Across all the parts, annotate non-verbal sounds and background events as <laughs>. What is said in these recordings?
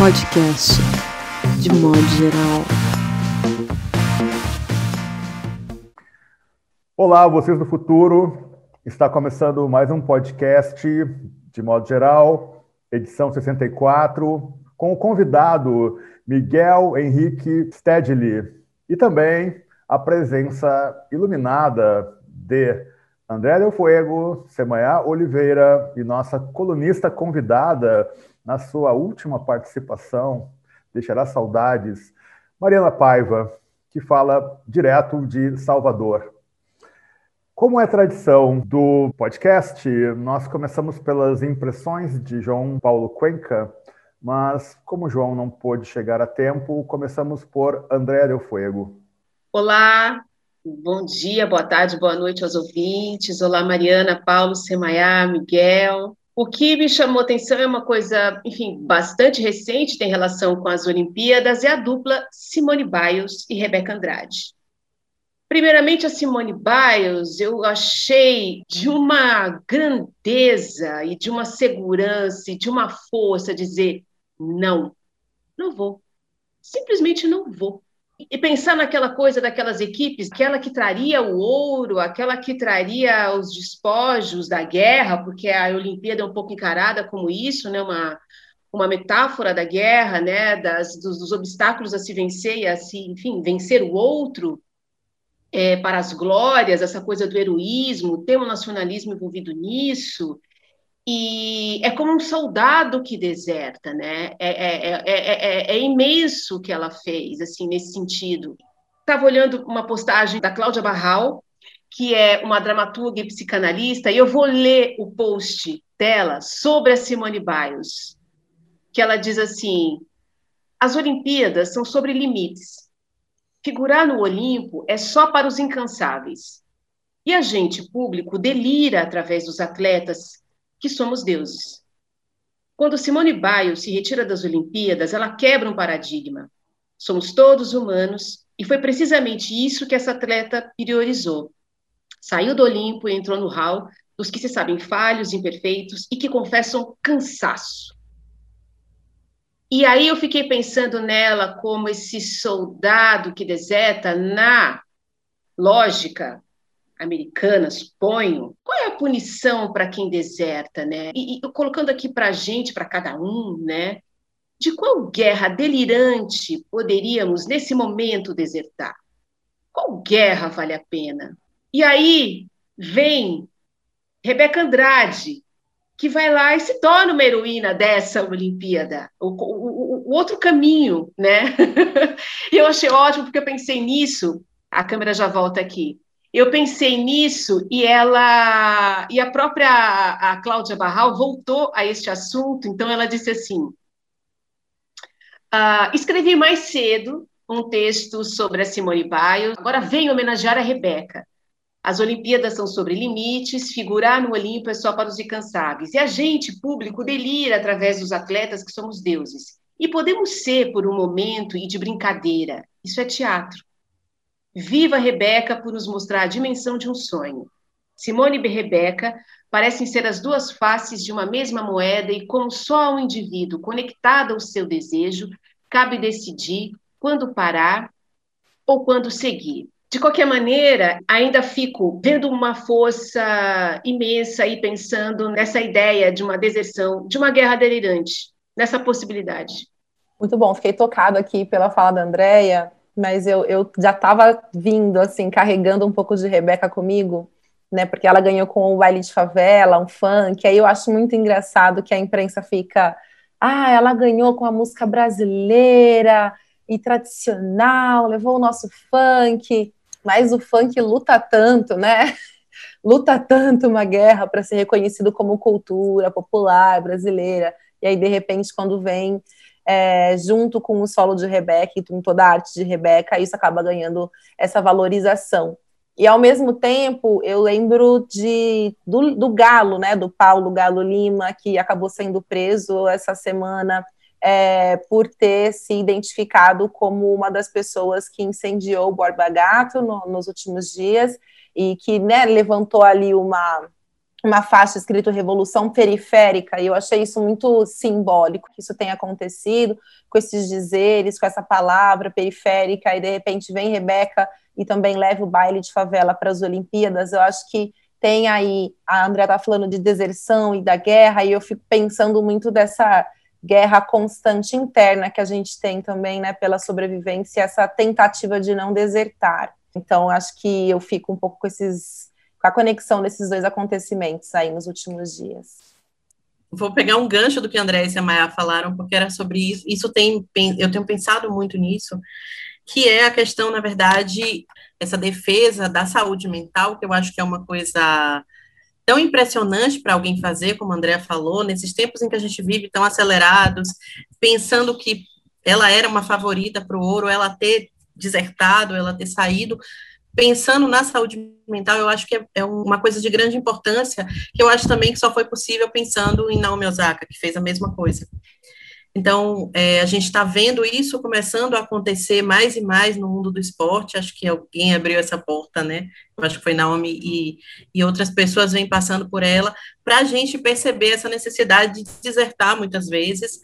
podcast, de modo geral. Olá, vocês do futuro. Está começando mais um podcast, de modo geral, edição 64, com o convidado Miguel Henrique Stedley e também a presença iluminada de André Del Fuego, Semanhá Oliveira e nossa colunista convidada na sua última participação, deixará saudades, Mariana Paiva, que fala direto de Salvador. Como é tradição do podcast, nós começamos pelas impressões de João Paulo Cuenca, mas como João não pôde chegar a tempo, começamos por André Del Fuego. Olá, bom dia, boa tarde, boa noite aos ouvintes. Olá, Mariana, Paulo, Semaiá, Miguel. O que me chamou atenção é uma coisa, enfim, bastante recente, tem relação com as Olimpíadas, é a dupla Simone Biles e Rebeca Andrade. Primeiramente, a Simone Biles, eu achei de uma grandeza e de uma segurança e de uma força dizer: não, não vou. Simplesmente não vou e pensar naquela coisa daquelas equipes, aquela que traria o ouro, aquela que traria os despojos da guerra, porque a Olimpíada é um pouco encarada como isso, né, uma, uma metáfora da guerra, né, das, dos, dos obstáculos a se vencer e a se, enfim, vencer o outro é, para as glórias, essa coisa do heroísmo, tem um nacionalismo envolvido nisso, e é como um soldado que deserta, né? É, é, é, é, imenso o que ela fez, assim, nesse sentido. Estava olhando uma postagem da Cláudia Barral, que é uma dramaturga e psicanalista, e eu vou ler o post dela sobre a Simone Biles, que ela diz assim: as Olimpíadas são sobre limites. Figurar no Olimpo é só para os incansáveis. E a gente público delira através dos atletas que somos deuses. Quando Simone Biles se retira das Olimpíadas, ela quebra um paradigma. Somos todos humanos, e foi precisamente isso que essa atleta priorizou. Saiu do Olimpo e entrou no hall dos que se sabem falhos, imperfeitos e que confessam cansaço. E aí eu fiquei pensando nela como esse soldado que deserta na lógica americana, suponho, qual é a punição para quem deserta, né? E, e colocando aqui para a gente, para cada um, né? De qual guerra delirante poderíamos, nesse momento, desertar? Qual guerra vale a pena? E aí vem Rebeca Andrade, que vai lá e se torna uma heroína dessa Olimpíada, o, o, o outro caminho, né? <laughs> eu achei ótimo, porque eu pensei nisso, a câmera já volta aqui, eu pensei nisso e ela e a própria a Cláudia Barral voltou a este assunto. Então ela disse assim: uh, escrevi mais cedo um texto sobre a Simone Biles. Agora venho homenagear a Rebeca. As Olimpíadas são sobre limites, figurar no Olimpo é só para os incansáveis. E a gente, público, delira através dos atletas que somos deuses. E podemos ser por um momento e de brincadeira. Isso é teatro. Viva Rebeca por nos mostrar a dimensão de um sonho. Simone e Rebeca parecem ser as duas faces de uma mesma moeda e como só um indivíduo conectado ao seu desejo cabe decidir quando parar ou quando seguir. De qualquer maneira, ainda fico vendo uma força imensa e pensando nessa ideia de uma deserção, de uma guerra delirante, nessa possibilidade. Muito bom, fiquei tocado aqui pela fala da Andrea mas eu, eu já estava vindo, assim, carregando um pouco de Rebeca comigo, né? Porque ela ganhou com o baile de favela, um funk. Aí eu acho muito engraçado que a imprensa fica. Ah, ela ganhou com a música brasileira e tradicional, levou o nosso funk, mas o funk luta tanto, né? <laughs> luta tanto uma guerra para ser reconhecido como cultura popular brasileira. E aí, de repente, quando vem é, junto com o solo de Rebeca e com toda a arte de Rebeca, isso acaba ganhando essa valorização. E ao mesmo tempo, eu lembro de do, do Galo, né, do Paulo Galo Lima, que acabou sendo preso essa semana é, por ter se identificado como uma das pessoas que incendiou o Borba Gato no, nos últimos dias e que né, levantou ali uma, uma faixa escrito Revolução Periférica, e eu achei isso muito simbólico, que isso tenha acontecido, com esses dizeres, com essa palavra periférica, e de repente vem Rebeca e também leva o baile de favela para as Olimpíadas. Eu acho que tem aí, a Andrea está falando de deserção e da guerra, e eu fico pensando muito dessa guerra constante interna que a gente tem também, né, pela sobrevivência, essa tentativa de não desertar. Então, acho que eu fico um pouco com esses com a conexão desses dois acontecimentos aí nos últimos dias. Vou pegar um gancho do que André e a Maia falaram, porque era sobre isso. Isso tem, eu tenho pensado muito nisso, que é a questão, na verdade, essa defesa da saúde mental, que eu acho que é uma coisa tão impressionante para alguém fazer, como a Andrea falou, nesses tempos em que a gente vive tão acelerados, pensando que ela era uma favorita para o ouro, ela ter desertado, ela ter saído, pensando na saúde mental, eu acho que é, é, uma coisa de grande importância, que eu acho também que só foi possível pensando em Naomi Osaka, que fez a mesma coisa. Então, é, a gente está vendo isso começando a acontecer mais e mais no mundo do esporte. Acho que alguém abriu essa porta, né? Eu acho que foi Naomi e, e outras pessoas vêm passando por ela, para a gente perceber essa necessidade de desertar muitas vezes,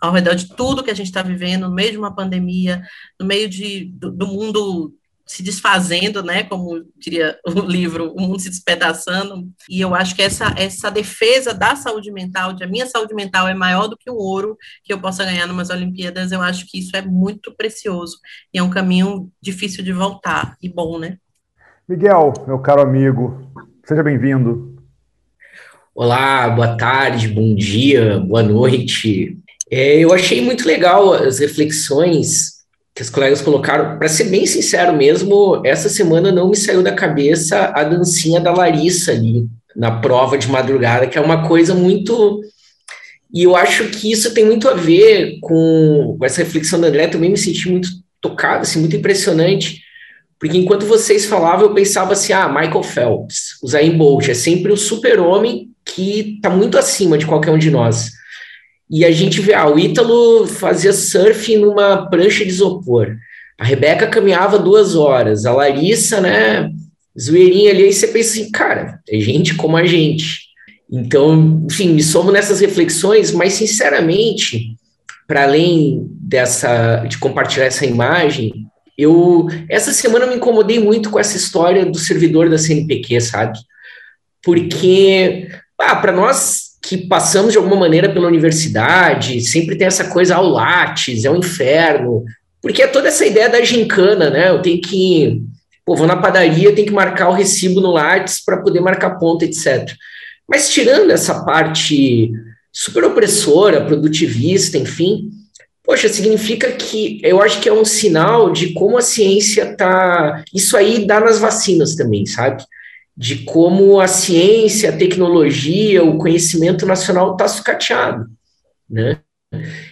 ao redor de tudo que a gente está vivendo, no meio de uma pandemia, no meio de, do, do mundo se desfazendo, né, como diria o livro, o mundo se despedaçando, e eu acho que essa, essa defesa da saúde mental, de a minha saúde mental é maior do que o ouro que eu possa ganhar numas Olimpíadas, eu acho que isso é muito precioso, e é um caminho difícil de voltar, e bom, né? Miguel, meu caro amigo, seja bem-vindo. Olá, boa tarde, bom dia, boa noite. É, eu achei muito legal as reflexões que os colegas colocaram. Para ser bem sincero mesmo, essa semana não me saiu da cabeça a dancinha da Larissa ali na prova de madrugada, que é uma coisa muito. E eu acho que isso tem muito a ver com essa reflexão da André. Também me senti muito tocado, assim, muito impressionante, porque enquanto vocês falavam, eu pensava assim: ah, Michael Phelps, o Zayn Bolt, é sempre o super-homem que está muito acima de qualquer um de nós. E a gente vê, ah, o Ítalo fazia surf numa prancha de isopor. A Rebeca caminhava duas horas. A Larissa, né, zoeirinha ali. Aí você pensa assim, cara, é gente como a gente. Então, enfim, me somo nessas reflexões, mas sinceramente, para além dessa de compartilhar essa imagem, eu essa semana me incomodei muito com essa história do servidor da CNPq, sabe? Porque ah, para nós que passamos de alguma maneira pela universidade, sempre tem essa coisa ao lattes, é um inferno, porque é toda essa ideia da gincana, né? Eu tenho que, pô, vou na padaria, tenho que marcar o recibo no lattes para poder marcar ponto, etc. Mas tirando essa parte super opressora, produtivista, enfim, poxa, significa que eu acho que é um sinal de como a ciência tá. Isso aí dá nas vacinas também, sabe? De como a ciência, a tecnologia, o conhecimento nacional está sucateado, né?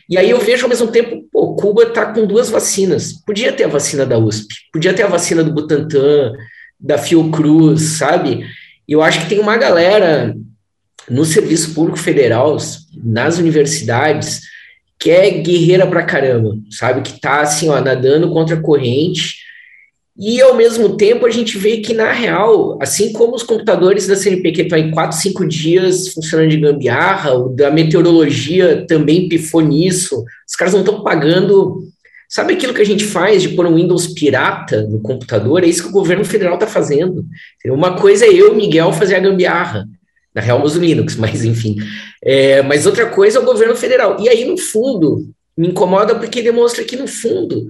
E aí eu vejo ao mesmo tempo, pô, Cuba está com duas vacinas. Podia ter a vacina da USP, podia ter a vacina do Butantan, da Fiocruz, sabe? Eu acho que tem uma galera no serviço público federal, nas universidades, que é guerreira pra caramba, sabe? Que tá assim, ó, nadando contra a corrente e, ao mesmo tempo, a gente vê que, na real, assim como os computadores da CNPq estão em 4, 5 dias funcionando de gambiarra, o da meteorologia também pifou nisso, os caras não estão pagando. Sabe aquilo que a gente faz de pôr um Windows pirata no computador? É isso que o governo federal está fazendo. Uma coisa é eu, Miguel, fazer a gambiarra. Na real, uso Linux, <laughs> mas enfim. É, mas outra coisa é o governo federal. E aí, no fundo, me incomoda porque demonstra que, no fundo,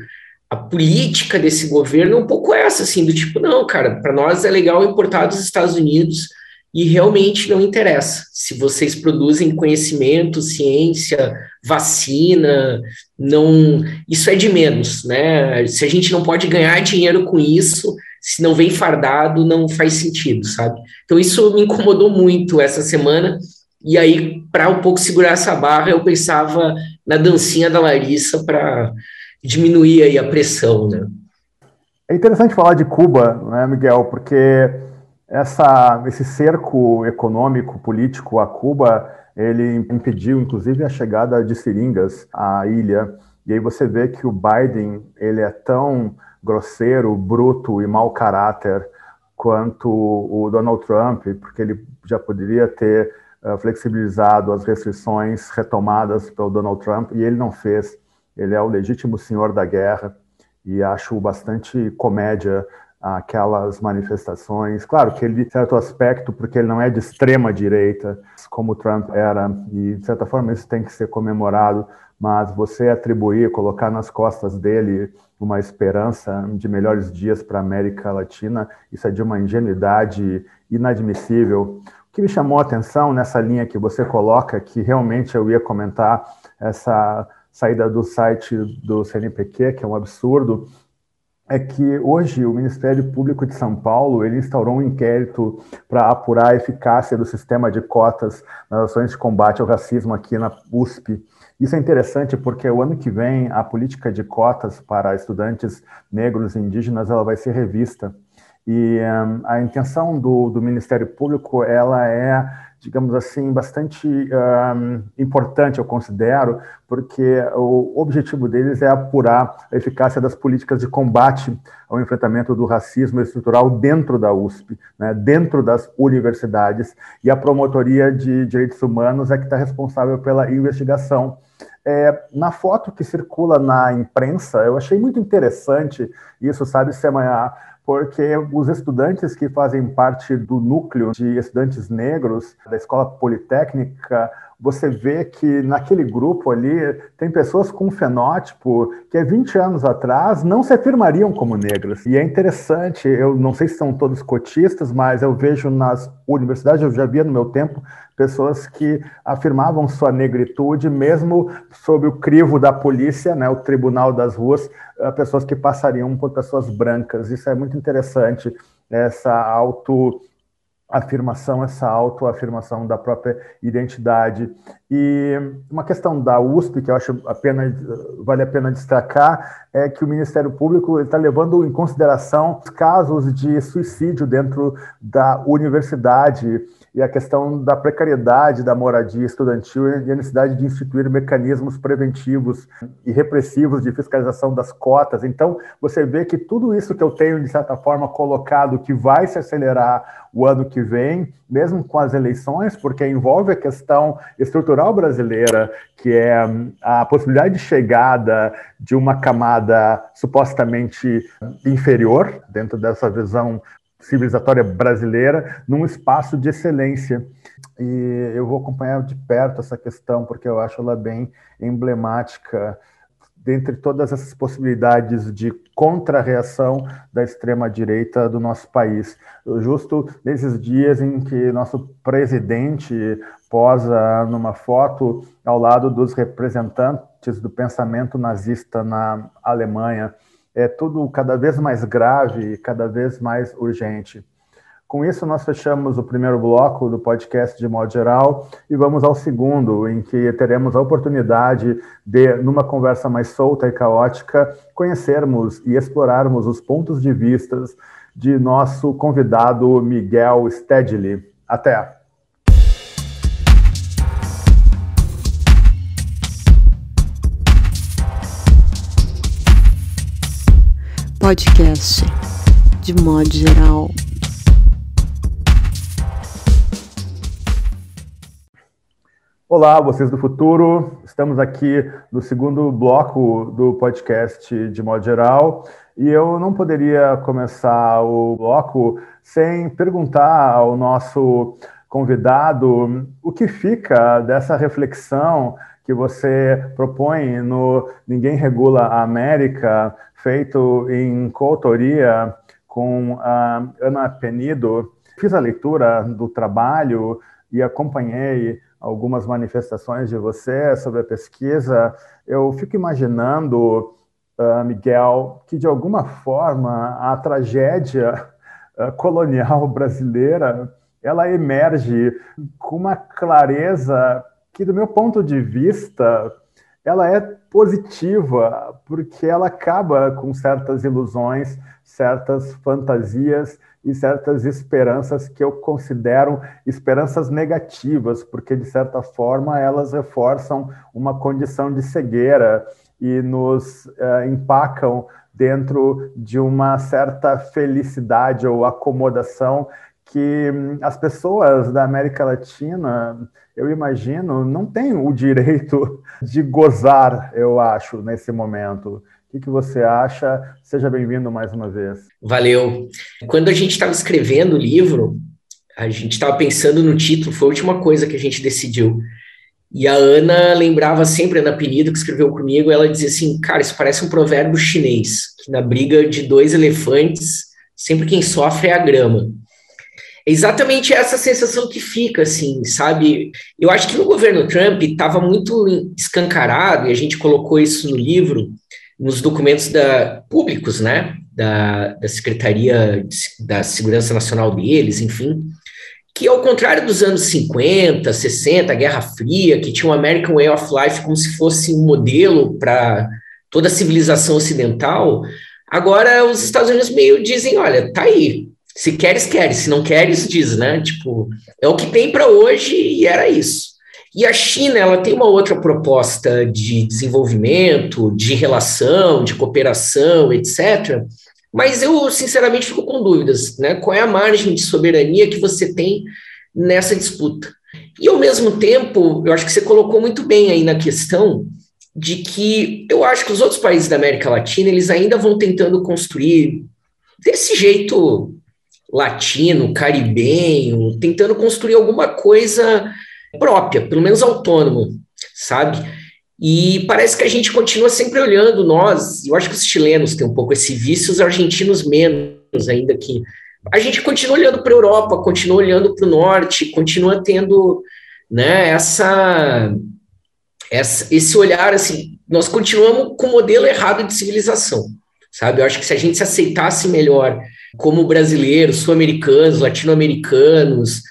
a política desse governo é um pouco essa, assim, do tipo, não, cara, para nós é legal importar dos Estados Unidos e realmente não interessa. Se vocês produzem conhecimento, ciência, vacina, não, isso é de menos, né? Se a gente não pode ganhar dinheiro com isso, se não vem fardado, não faz sentido, sabe? Então isso me incomodou muito essa semana. E aí, para um pouco segurar essa barra, eu pensava na dancinha da Larissa para diminuir aí a pressão, né? É interessante falar de Cuba, né, Miguel, porque essa, esse cerco econômico, político a Cuba, ele impediu, inclusive, a chegada de seringas à ilha. E aí você vê que o Biden ele é tão grosseiro, bruto e mau caráter quanto o Donald Trump, porque ele já poderia ter uh, flexibilizado as restrições retomadas pelo Donald Trump, e ele não fez. Ele é o legítimo senhor da guerra, e acho bastante comédia aquelas manifestações. Claro que ele, em certo aspecto, porque ele não é de extrema direita, como Trump era, e de certa forma isso tem que ser comemorado, mas você atribuir, colocar nas costas dele uma esperança de melhores dias para a América Latina, isso é de uma ingenuidade inadmissível. O que me chamou a atenção nessa linha que você coloca, que realmente eu ia comentar essa saída do site do CNPq, que é um absurdo, é que hoje o Ministério Público de São Paulo ele instaurou um inquérito para apurar a eficácia do sistema de cotas nas ações de combate ao racismo aqui na USP. Isso é interessante porque o ano que vem a política de cotas para estudantes negros e indígenas ela vai ser revista. E um, a intenção do, do Ministério Público ela é digamos assim, bastante um, importante, eu considero, porque o objetivo deles é apurar a eficácia das políticas de combate ao enfrentamento do racismo estrutural dentro da USP, né, dentro das universidades, e a Promotoria de Direitos Humanos é que está responsável pela investigação. É, na foto que circula na imprensa, eu achei muito interessante isso, sabe, Semanhã, porque os estudantes que fazem parte do núcleo de estudantes negros da Escola Politécnica, você vê que naquele grupo ali tem pessoas com um fenótipo que há 20 anos atrás não se afirmariam como negras. E é interessante, eu não sei se são todos cotistas, mas eu vejo nas universidades, eu já via no meu tempo, pessoas que afirmavam sua negritude, mesmo sob o crivo da polícia, né, o tribunal das ruas, eh, pessoas que passariam por pessoas brancas. Isso é muito interessante, essa auto afirmação, essa autoafirmação da própria identidade. E uma questão da USP que eu acho a pena, vale a pena destacar é que o Ministério Público está levando em consideração casos de suicídio dentro da universidade e a questão da precariedade da moradia estudantil e a necessidade de instituir mecanismos preventivos e repressivos de fiscalização das cotas. Então, você vê que tudo isso que eu tenho, de certa forma, colocado, que vai se acelerar o ano que vem, mesmo com as eleições, porque envolve a questão estrutural brasileira, que é a possibilidade de chegada de uma camada supostamente inferior, dentro dessa visão civilizatória brasileira num espaço de excelência. E eu vou acompanhar de perto essa questão, porque eu acho ela bem emblemática dentre todas essas possibilidades de contra-reação da extrema-direita do nosso país. Justo nesses dias em que nosso presidente posa numa foto ao lado dos representantes do pensamento nazista na Alemanha, é tudo cada vez mais grave, cada vez mais urgente. Com isso, nós fechamos o primeiro bloco do podcast de modo geral e vamos ao segundo, em que teremos a oportunidade de, numa conversa mais solta e caótica, conhecermos e explorarmos os pontos de vistas de nosso convidado Miguel Stedley. Até! Podcast de modo geral. Olá, vocês do futuro. Estamos aqui no segundo bloco do podcast de modo geral e eu não poderia começar o bloco sem perguntar ao nosso convidado o que fica dessa reflexão que você propõe no Ninguém Regula a América, feito em coautoria com a Ana Penido. Fiz a leitura do trabalho e acompanhei algumas manifestações de você sobre a pesquisa. Eu fico imaginando, uh, Miguel, que de alguma forma a tragédia uh, colonial brasileira ela emerge com uma clareza que, do meu ponto de vista, ela é positiva, porque ela acaba com certas ilusões, certas fantasias e certas esperanças que eu considero esperanças negativas, porque de certa forma elas reforçam uma condição de cegueira e nos uh, empacam dentro de uma certa felicidade ou acomodação que hum, as pessoas da América Latina, eu imagino, não têm o direito <laughs> de gozar, eu acho, nesse momento. O que, você acha? Seja bem-vindo mais uma vez. Valeu. Quando a gente estava escrevendo o livro, a gente estava pensando no título, foi a última coisa que a gente decidiu. E a Ana lembrava sempre, Ana Penido, que escreveu comigo, ela dizia assim, cara, isso parece um provérbio chinês, que na briga de dois elefantes, sempre quem sofre é a grama. É exatamente essa sensação que fica, assim, sabe? Eu acho que no governo Trump estava muito escancarado, e a gente colocou isso no livro, nos documentos da, públicos, né, da, da Secretaria da Segurança Nacional deles, enfim, que ao contrário dos anos 50, 60, Guerra Fria, que tinha o American Way of Life como se fosse um modelo para toda a civilização ocidental, agora os Estados Unidos meio dizem, olha, tá aí, se queres, queres, se não queres, diz, né? Tipo, é o que tem para hoje e era isso. E a China, ela tem uma outra proposta de desenvolvimento, de relação, de cooperação, etc. Mas eu, sinceramente, fico com dúvidas, né? Qual é a margem de soberania que você tem nessa disputa? E, ao mesmo tempo, eu acho que você colocou muito bem aí na questão de que eu acho que os outros países da América Latina, eles ainda vão tentando construir desse jeito latino, caribenho, tentando construir alguma coisa própria, pelo menos autônoma, sabe? E parece que a gente continua sempre olhando nós, eu acho que os chilenos têm um pouco esse vício, os argentinos menos ainda que a gente continua olhando para a Europa, continua olhando para o norte, continua tendo né, essa, essa, esse olhar assim, nós continuamos com o modelo errado de civilização, sabe? Eu acho que se a gente se aceitasse melhor como brasileiros, sul-americanos, latino-americanos,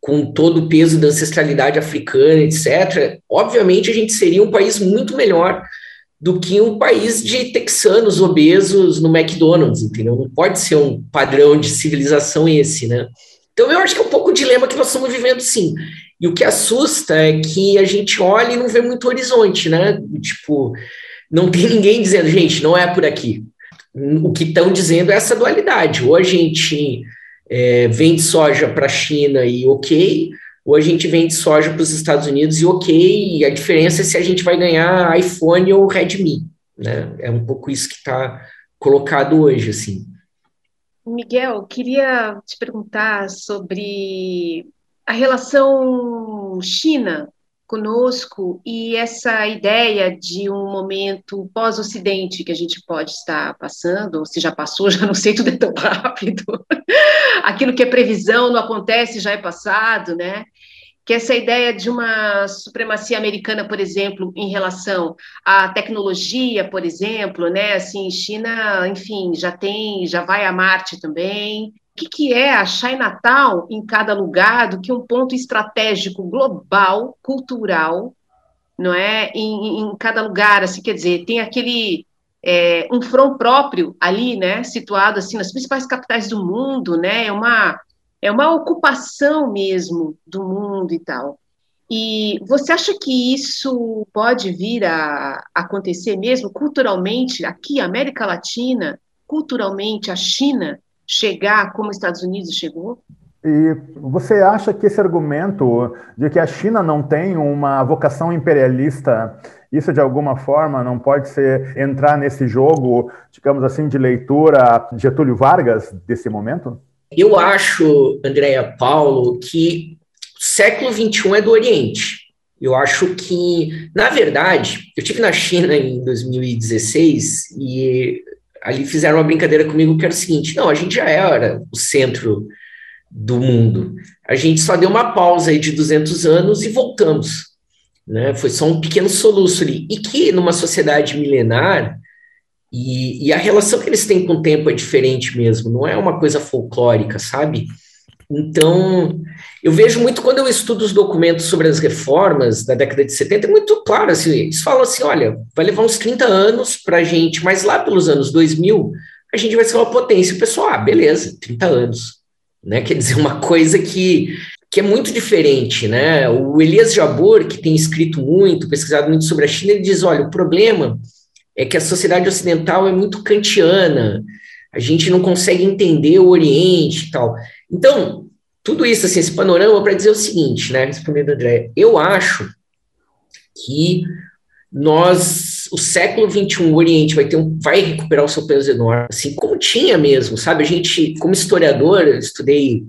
com todo o peso da ancestralidade africana, etc., obviamente a gente seria um país muito melhor do que um país de texanos obesos no McDonald's, entendeu? Não pode ser um padrão de civilização esse, né? Então eu acho que é um pouco o dilema que nós estamos vivendo, sim. E o que assusta é que a gente olha e não vê muito horizonte, né? Tipo, não tem ninguém dizendo, gente, não é por aqui. O que estão dizendo é essa dualidade. Ou a gente é, vende soja para a China e ok, ou a gente vende soja para os Estados Unidos e ok, e a diferença é se a gente vai ganhar iPhone ou Redmi, né? É um pouco isso que está colocado hoje, assim. Miguel, queria te perguntar sobre a relação China conosco e essa ideia de um momento pós-Ocidente que a gente pode estar passando, ou se já passou, <laughs> já não sei, tudo é tão rápido. <laughs> Aquilo que é previsão não acontece, já é passado, né? Que essa ideia de uma supremacia americana, por exemplo, em relação à tecnologia, por exemplo, né? Assim, China, enfim, já tem, já vai a Marte também, o que, que é a Chinatown em cada lugar do que um ponto estratégico global, cultural, não é? Em, em cada lugar, assim, quer dizer, tem aquele é, um front próprio ali, né? Situado assim nas principais capitais do mundo, né? É uma é uma ocupação mesmo do mundo e tal. E você acha que isso pode vir a acontecer mesmo culturalmente aqui, América Latina, culturalmente a China chegar como os Estados Unidos chegou? E você acha que esse argumento de que a China não tem uma vocação imperialista, isso de alguma forma não pode ser entrar nesse jogo, digamos assim, de leitura Getúlio Vargas desse momento? Eu acho, Andréa Paulo, que o século XXI é do Oriente. Eu acho que, na verdade, eu tive na China em 2016 e ali fizeram uma brincadeira comigo que era o seguinte: não, a gente já era o centro do mundo. A gente só deu uma pausa aí de 200 anos e voltamos. Né? Foi só um pequeno soluço ali. E que numa sociedade milenar, e, e a relação que eles têm com o tempo é diferente mesmo, não é uma coisa folclórica, sabe? Então, eu vejo muito quando eu estudo os documentos sobre as reformas da década de 70, é muito claro, assim, eles falam assim, olha, vai levar uns 30 anos para a gente, mas lá pelos anos 2000, a gente vai ser uma potência. O pessoal, ah, beleza, 30 anos. Né? Quer dizer, uma coisa que, que é muito diferente, né? O Elias Jabor, que tem escrito muito, pesquisado muito sobre a China, ele diz, olha, o problema é que a sociedade ocidental é muito kantiana, a gente não consegue entender o Oriente e tal. Então, tudo isso, assim, esse panorama para dizer o seguinte, né, respondendo André, eu acho que nós, o século XXI, o Oriente vai ter um, vai recuperar o seu peso enorme, assim como tinha mesmo, sabe? A gente, como historiador, eu estudei,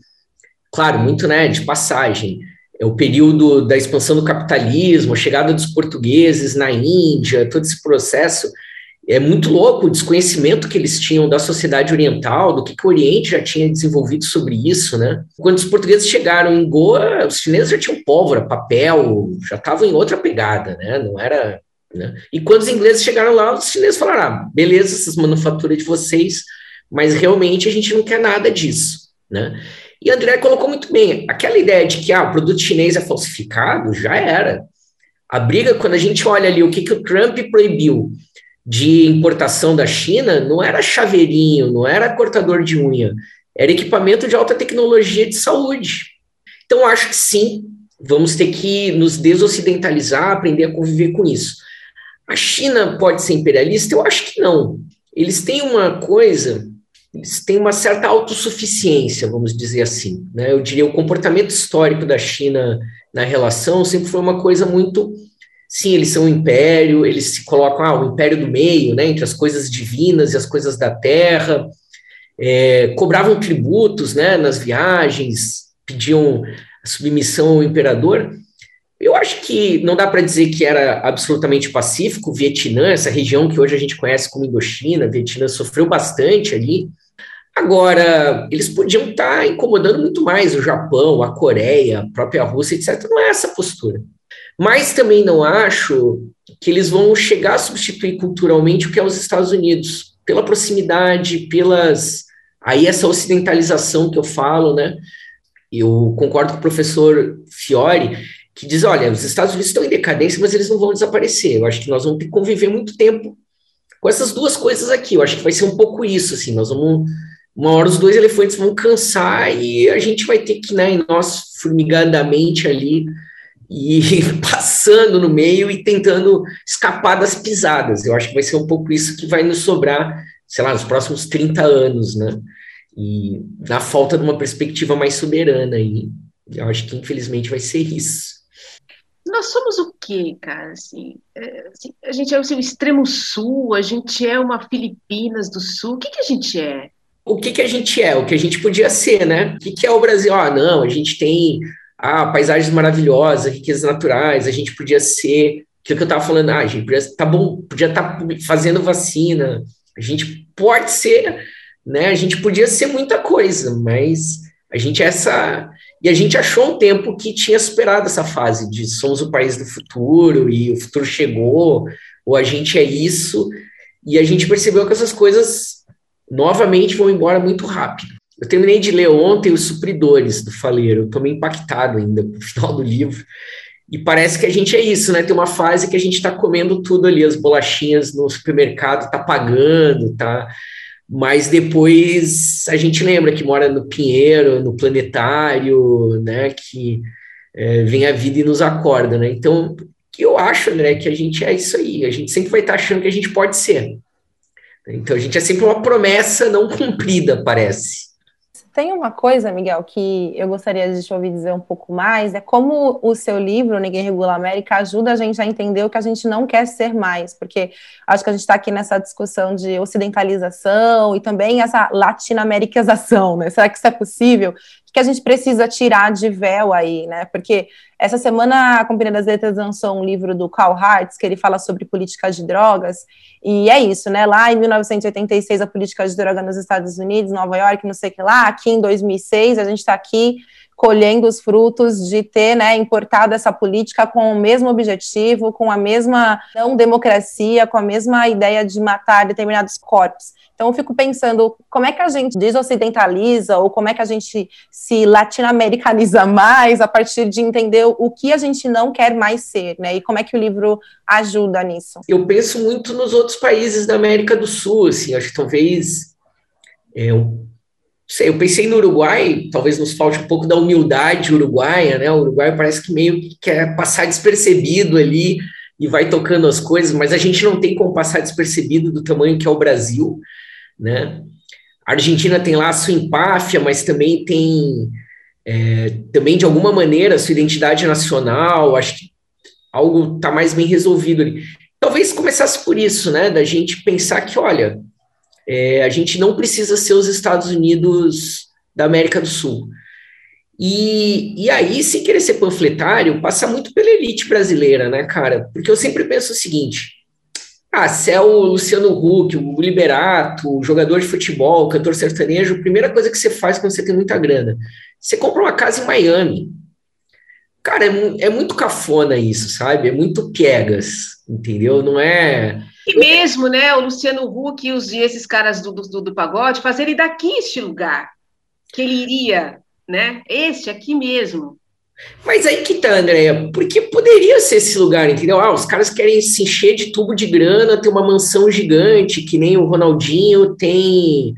claro, muito, né, de passagem, é o período da expansão do capitalismo, a chegada dos portugueses na Índia, todo esse processo. É muito louco o desconhecimento que eles tinham da sociedade oriental, do que, que o Oriente já tinha desenvolvido sobre isso, né? Quando os portugueses chegaram em Goa, os chineses já tinham pólvora, papel, já estavam em outra pegada, né? Não era. Né? E quando os ingleses chegaram lá, os chineses falaram: ah, beleza, essas manufaturas de vocês, mas realmente a gente não quer nada disso, né? E André colocou muito bem, aquela ideia de que ah, o produto chinês é falsificado, já era. A briga, quando a gente olha ali o que, que o Trump proibiu de importação da China, não era chaveirinho, não era cortador de unha, era equipamento de alta tecnologia de saúde. Então, acho que sim, vamos ter que nos desocidentalizar, aprender a conviver com isso. A China pode ser imperialista? Eu acho que não. Eles têm uma coisa eles têm uma certa autossuficiência, vamos dizer assim. Né? Eu diria o comportamento histórico da China na relação sempre foi uma coisa muito. Sim, eles são um império, eles se colocam, ah, o império do meio, né, entre as coisas divinas e as coisas da terra, é, cobravam tributos né, nas viagens, pediam submissão ao imperador. Eu acho que não dá para dizer que era absolutamente pacífico. O Vietnã, essa região que hoje a gente conhece como Indochina, Vietnã sofreu bastante ali. Agora, eles podiam estar tá incomodando muito mais o Japão, a Coreia, a própria Rússia, etc. Não é essa postura. Mas também não acho que eles vão chegar a substituir culturalmente o que é os Estados Unidos, pela proximidade, pelas. Aí, essa ocidentalização que eu falo, né? Eu concordo com o professor Fiore, que diz: olha, os Estados Unidos estão em decadência, mas eles não vão desaparecer. Eu acho que nós vamos ter que conviver muito tempo com essas duas coisas aqui. Eu acho que vai ser um pouco isso, assim, nós vamos uma hora os dois elefantes vão cansar e a gente vai ter que, né, nós formigadamente ali e <laughs> passando no meio e tentando escapar das pisadas. Eu acho que vai ser um pouco isso que vai nos sobrar, sei lá, nos próximos 30 anos, né? E na falta de uma perspectiva mais soberana e eu acho que infelizmente vai ser isso. Nós somos o quê, cara? Assim, é, assim, a gente é assim, o extremo sul, a gente é uma Filipinas do sul. O que, que a gente é? o que, que a gente é, o que a gente podia ser, né? O que, que é o Brasil? Ah, não, a gente tem ah, paisagens maravilhosas, riquezas naturais, a gente podia ser, aquilo que eu estava falando, ah, a gente podia, tá bom, podia estar tá fazendo vacina, a gente pode ser, né? A gente podia ser muita coisa, mas a gente é essa. E a gente achou um tempo que tinha superado essa fase de somos o país do futuro e o futuro chegou, ou a gente é isso, e a gente percebeu que essas coisas novamente vão embora muito rápido. Eu terminei de ler ontem Os Supridores do Faleiro, estou meio impactado ainda no final do livro. E parece que a gente é isso, né? Tem uma fase que a gente está comendo tudo ali, as bolachinhas no supermercado, tá pagando, tá? Mas depois a gente lembra que mora no Pinheiro, no planetário, né? Que é, vem a vida e nos acorda, né? Então, eu acho, André, que a gente é isso aí. A gente sempre vai estar tá achando que a gente pode ser. Então a gente é sempre uma promessa não <laughs> cumprida, parece. Tem uma coisa, Miguel, que eu gostaria de te ouvir dizer um pouco mais, é como o seu livro, Ninguém Regula a América, ajuda a gente a entender o que a gente não quer ser mais, porque acho que a gente está aqui nessa discussão de ocidentalização e também essa latino-americanização, né? Será que isso é possível? Que a gente precisa tirar de véu aí, né? Porque essa semana a Companhia das Letras lançou um livro do Carl Hartz, que ele fala sobre políticas de drogas, e é isso, né? Lá em 1986, a política de droga nos Estados Unidos, Nova York, não sei o que lá, aqui em 2006, a gente está aqui colhendo os frutos de ter né, importado essa política com o mesmo objetivo, com a mesma não democracia, com a mesma ideia de matar determinados corpos. Então, eu fico pensando como é que a gente desocidentaliza ou como é que a gente se latino-americaniza <laughs> mais a partir de entender o que a gente não quer mais ser, né? E como é que o livro ajuda nisso? Eu penso muito nos outros países da América do Sul, assim, acho que talvez. É, eu, sei, eu pensei no Uruguai, talvez nos falte um pouco da humildade uruguaia, né? O Uruguai parece que meio que quer passar despercebido ali e vai tocando as coisas, mas a gente não tem como passar despercebido do tamanho que é o Brasil, né? A Argentina tem lá a sua empáfia, mas também tem, é, também de alguma maneira, a sua identidade nacional, acho que algo está mais bem resolvido ali. Talvez começasse por isso, né, da gente pensar que, olha, é, a gente não precisa ser os Estados Unidos da América do Sul. E, e aí, sem querer ser panfletário, passa muito pela elite brasileira, né, cara? Porque eu sempre penso o seguinte: ah, se é o Luciano Huck, o Liberato, o jogador de futebol, o cantor sertanejo, a primeira coisa que você faz quando você tem muita grana, você compra uma casa em Miami. Cara, é, é muito cafona isso, sabe? É muito piegas, entendeu? Não é. E mesmo, né, o Luciano Huck e os, esses caras do, do, do pagode fazerem daqui este lugar que ele iria né? Este aqui mesmo. Mas aí que tá, Andréia, porque poderia ser esse lugar, entendeu? Ah, os caras querem se encher de tubo de grana, ter uma mansão gigante, que nem o Ronaldinho tem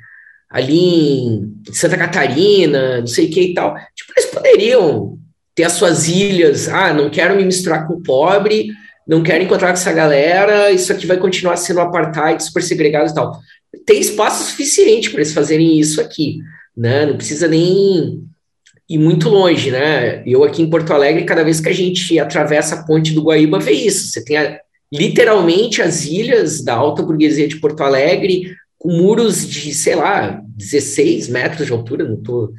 ali em Santa Catarina, não sei o que e tal. Tipo, eles poderiam ter as suas ilhas, ah, não quero me misturar com o pobre, não quero encontrar com essa galera, isso aqui vai continuar sendo apartheid, super segregado e tal. Tem espaço suficiente para eles fazerem isso aqui, né? Não precisa nem e muito longe, né? Eu aqui em Porto Alegre, cada vez que a gente atravessa a ponte do Guaíba, vê isso. Você tem a, literalmente as ilhas da alta burguesia de Porto Alegre, com muros de, sei lá, 16 metros de altura, não tô.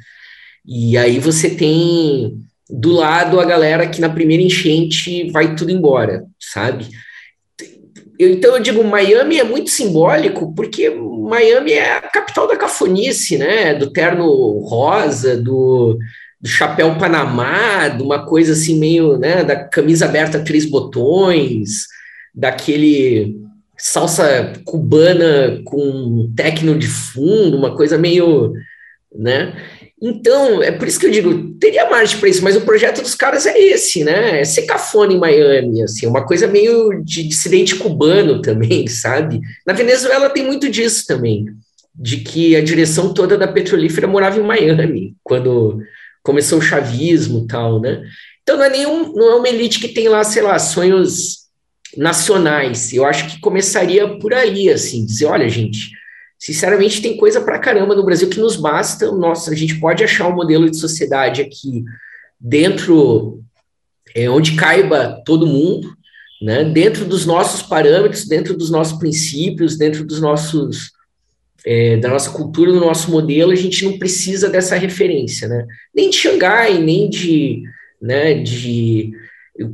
E aí você tem do lado a galera que na primeira enchente vai tudo embora, sabe? Eu, então eu digo, Miami é muito simbólico, porque Miami é a capital da cafonice, né? Do terno rosa, do, do chapéu Panamá, de uma coisa assim meio, né, da camisa aberta três botões, daquele salsa cubana com techno de fundo, uma coisa meio, né? Então, é por isso que eu digo, teria margem para isso, mas o projeto dos caras é esse, né? É ser cafona em Miami, assim, uma coisa meio de dissidente cubano também, <laughs> sabe? Na Venezuela tem muito disso também, de que a direção toda da petrolífera morava em Miami, quando começou o chavismo tal, né? Então não é nenhum, não é uma elite que tem lá, sei lá, sonhos nacionais. Eu acho que começaria por aí, assim, dizer, olha, gente, sinceramente tem coisa para caramba no Brasil que nos basta. Nossa, a gente pode achar um modelo de sociedade aqui dentro é, onde caiba todo mundo, né? Dentro dos nossos parâmetros, dentro dos nossos princípios, dentro dos nossos é, da nossa cultura, do nosso modelo, a gente não precisa dessa referência, né? Nem de Xangai, nem de, né, de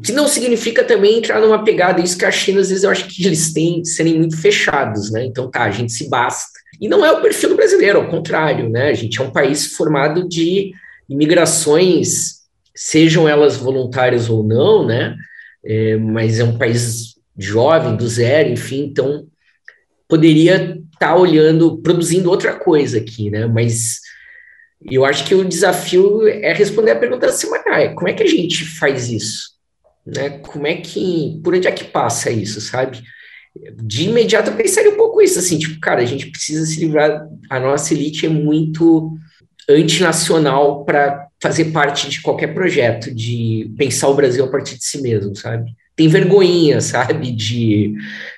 que não significa também entrar numa pegada, isso que a China, às vezes, eu acho que eles têm serem muito fechados, né? Então, tá, a gente se basta. E não é o perfil do brasileiro, ao contrário, né? A gente é um país formado de imigrações, sejam elas voluntárias ou não, né? É, mas é um país jovem, do zero, enfim, então poderia estar tá olhando, produzindo outra coisa aqui, né? Mas eu acho que o desafio é responder a pergunta da semana, como é que a gente faz isso? Né? Como é que, por onde é que passa isso, sabe? De imediato eu pensaria um pouco isso, assim, tipo, cara, a gente precisa se livrar, a nossa elite é muito antinacional para fazer parte de qualquer projeto, de pensar o Brasil a partir de si mesmo, sabe? Tem vergonhinha, sabe, de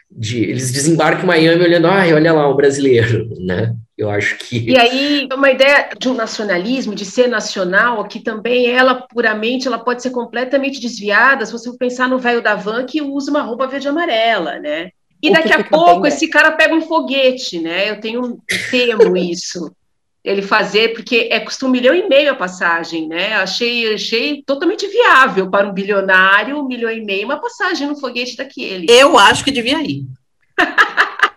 de eles desembarcam em Miami olhando, ai, olha lá, o brasileiro, né? Eu acho que. E aí, uma ideia de um nacionalismo, de ser nacional, que também ela puramente ela pode ser completamente desviada se você for pensar no velho da van que usa uma roupa verde e amarela, né? E daqui a pouco esse cara pega um foguete, né? Eu tenho temo isso ele fazer, porque é custa um milhão e meio a passagem, né? Achei, achei totalmente viável para um bilionário, um milhão e meio, uma passagem no foguete daquele. Eu acho que devia ir. <laughs>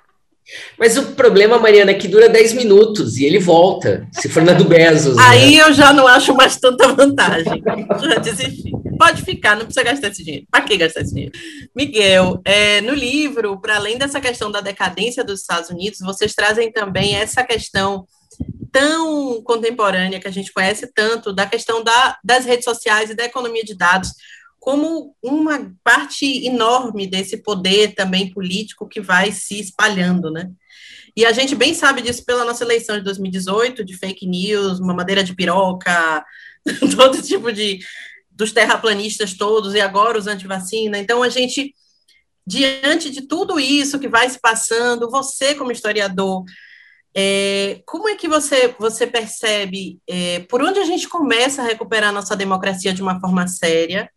Mas o problema, Mariana, é que dura 10 minutos e ele volta, se for na do Bezos. Né? Aí né? eu já não acho mais tanta vantagem. já desisti. Pode ficar, não precisa gastar esse dinheiro. Para que gastar esse dinheiro? Miguel, é, no livro, para além dessa questão da decadência dos Estados Unidos, vocês trazem também essa questão tão contemporânea que a gente conhece tanto da questão da, das redes sociais e da economia de dados como uma parte enorme desse poder também político que vai se espalhando, né? E a gente bem sabe disso pela nossa eleição de 2018, de fake news, uma madeira de piroca, <laughs> todo tipo de dos terraplanistas todos e agora os antivacina. Então a gente diante de tudo isso que vai se passando, você como historiador, é, como é que você, você percebe é, por onde a gente começa a recuperar nossa democracia de uma forma séria,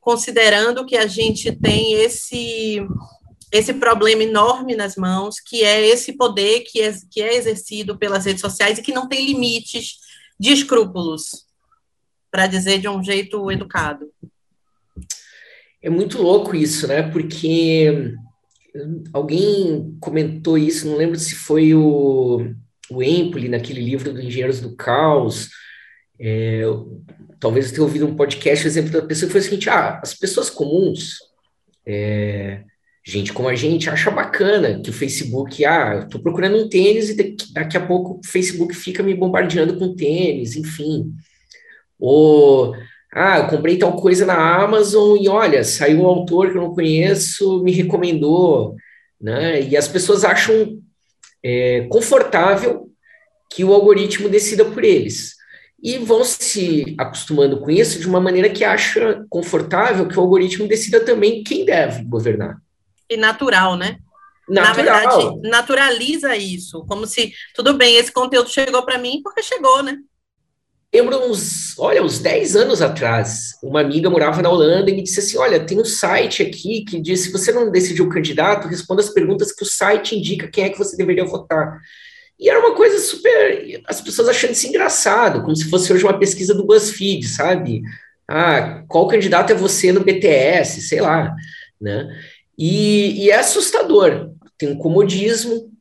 considerando que a gente tem esse esse problema enorme nas mãos, que é esse poder que é, que é exercido pelas redes sociais e que não tem limites de escrúpulos, para dizer de um jeito educado. É muito louco isso, né? Porque alguém comentou isso, não lembro se foi o, o Empoli, naquele livro do Engenheiros do Caos, é, talvez tenha ouvido um podcast, o exemplo da pessoa foi o seguinte, ah, as pessoas comuns, é, gente como a gente, acha bacana que o Facebook, ah, eu tô procurando um tênis e daqui a pouco o Facebook fica me bombardeando com tênis, enfim. Ou ah, eu comprei tal coisa na Amazon e olha, saiu um autor que eu não conheço, me recomendou, né? E as pessoas acham é, confortável que o algoritmo decida por eles. E vão se acostumando com isso de uma maneira que acha confortável que o algoritmo decida também quem deve governar. E natural, né? Natural. Na verdade, naturaliza isso, como se, tudo bem, esse conteúdo chegou para mim porque chegou, né? Lembro uns, olha, uns 10 anos atrás, uma amiga morava na Holanda e me disse assim: Olha, tem um site aqui que diz: se você não decidiu o candidato, responda as perguntas que o site indica quem é que você deveria votar. E era uma coisa super. As pessoas achando isso engraçado, como se fosse hoje uma pesquisa do BuzzFeed, sabe? Ah, qual candidato é você no BTS, sei lá, né? E, e é assustador. Tem um comodismo,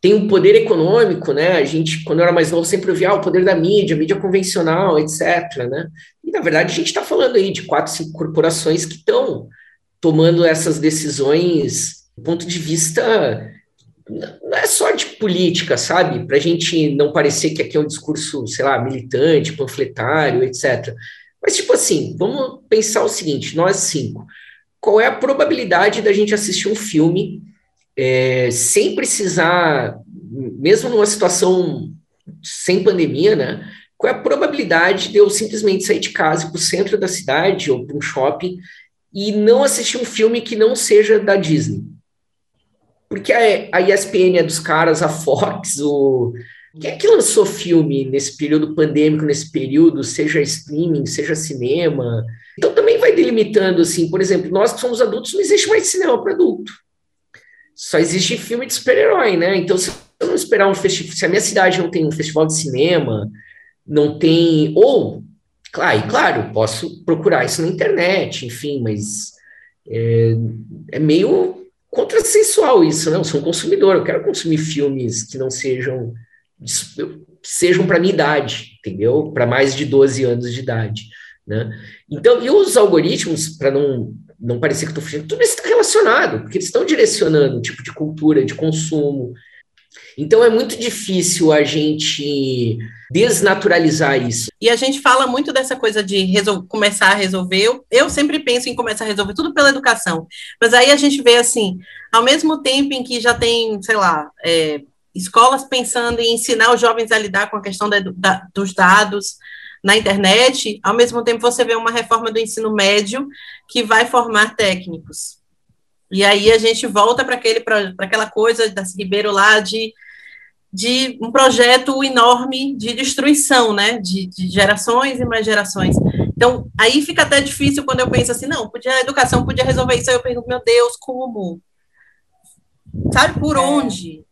tem um poder econômico, né? A gente, quando eu era mais novo, sempre ouvia ah, o poder da mídia, mídia convencional, etc. Né? E, na verdade, a gente está falando aí de quatro, cinco corporações que estão tomando essas decisões do ponto de vista não é só de política, sabe? Para a gente não parecer que aqui é um discurso, sei lá, militante, panfletário, etc. Mas, tipo assim, vamos pensar o seguinte: nós cinco, qual é a probabilidade da gente assistir um filme é, sem precisar, mesmo numa situação sem pandemia, né? Qual é a probabilidade de eu simplesmente sair de casa para o centro da cidade ou para um shopping e não assistir um filme que não seja da Disney? Porque a, a ESPN é dos caras, a Fox, o. Quem é que lançou filme nesse período pandêmico, nesse período, seja streaming, seja cinema? Então também vai delimitando, assim, por exemplo, nós que somos adultos, não existe mais cinema para adulto só existe filme de super-herói, né? Então, se eu não esperar um festival, se a minha cidade não tem um festival de cinema, não tem. Ou, claro, e claro, posso procurar isso na internet, enfim, mas é, é meio contrassensual isso, né? Eu sou um consumidor, eu quero consumir filmes que não sejam. sejam para minha idade, entendeu? Para mais de 12 anos de idade. Né? Então, e os algoritmos, para não não parecer que estou fugindo, tudo isso está relacionado, porque eles estão direcionando o tipo de cultura, de consumo. Então é muito difícil a gente desnaturalizar isso. E a gente fala muito dessa coisa de começar a resolver. Eu, eu sempre penso em começar a resolver tudo pela educação. Mas aí a gente vê assim, ao mesmo tempo em que já tem, sei lá, é, escolas pensando em ensinar os jovens a lidar com a questão da, da, dos dados, na internet, ao mesmo tempo você vê uma reforma do ensino médio que vai formar técnicos. E aí a gente volta para aquela coisa da Ribeiro lá de, de um projeto enorme de destruição, né? De, de, gerações e mais gerações. Então, aí fica até difícil quando eu penso assim, não, podia, a educação podia resolver isso. Aí eu pergunto, meu Deus, como? Sabe por é. onde?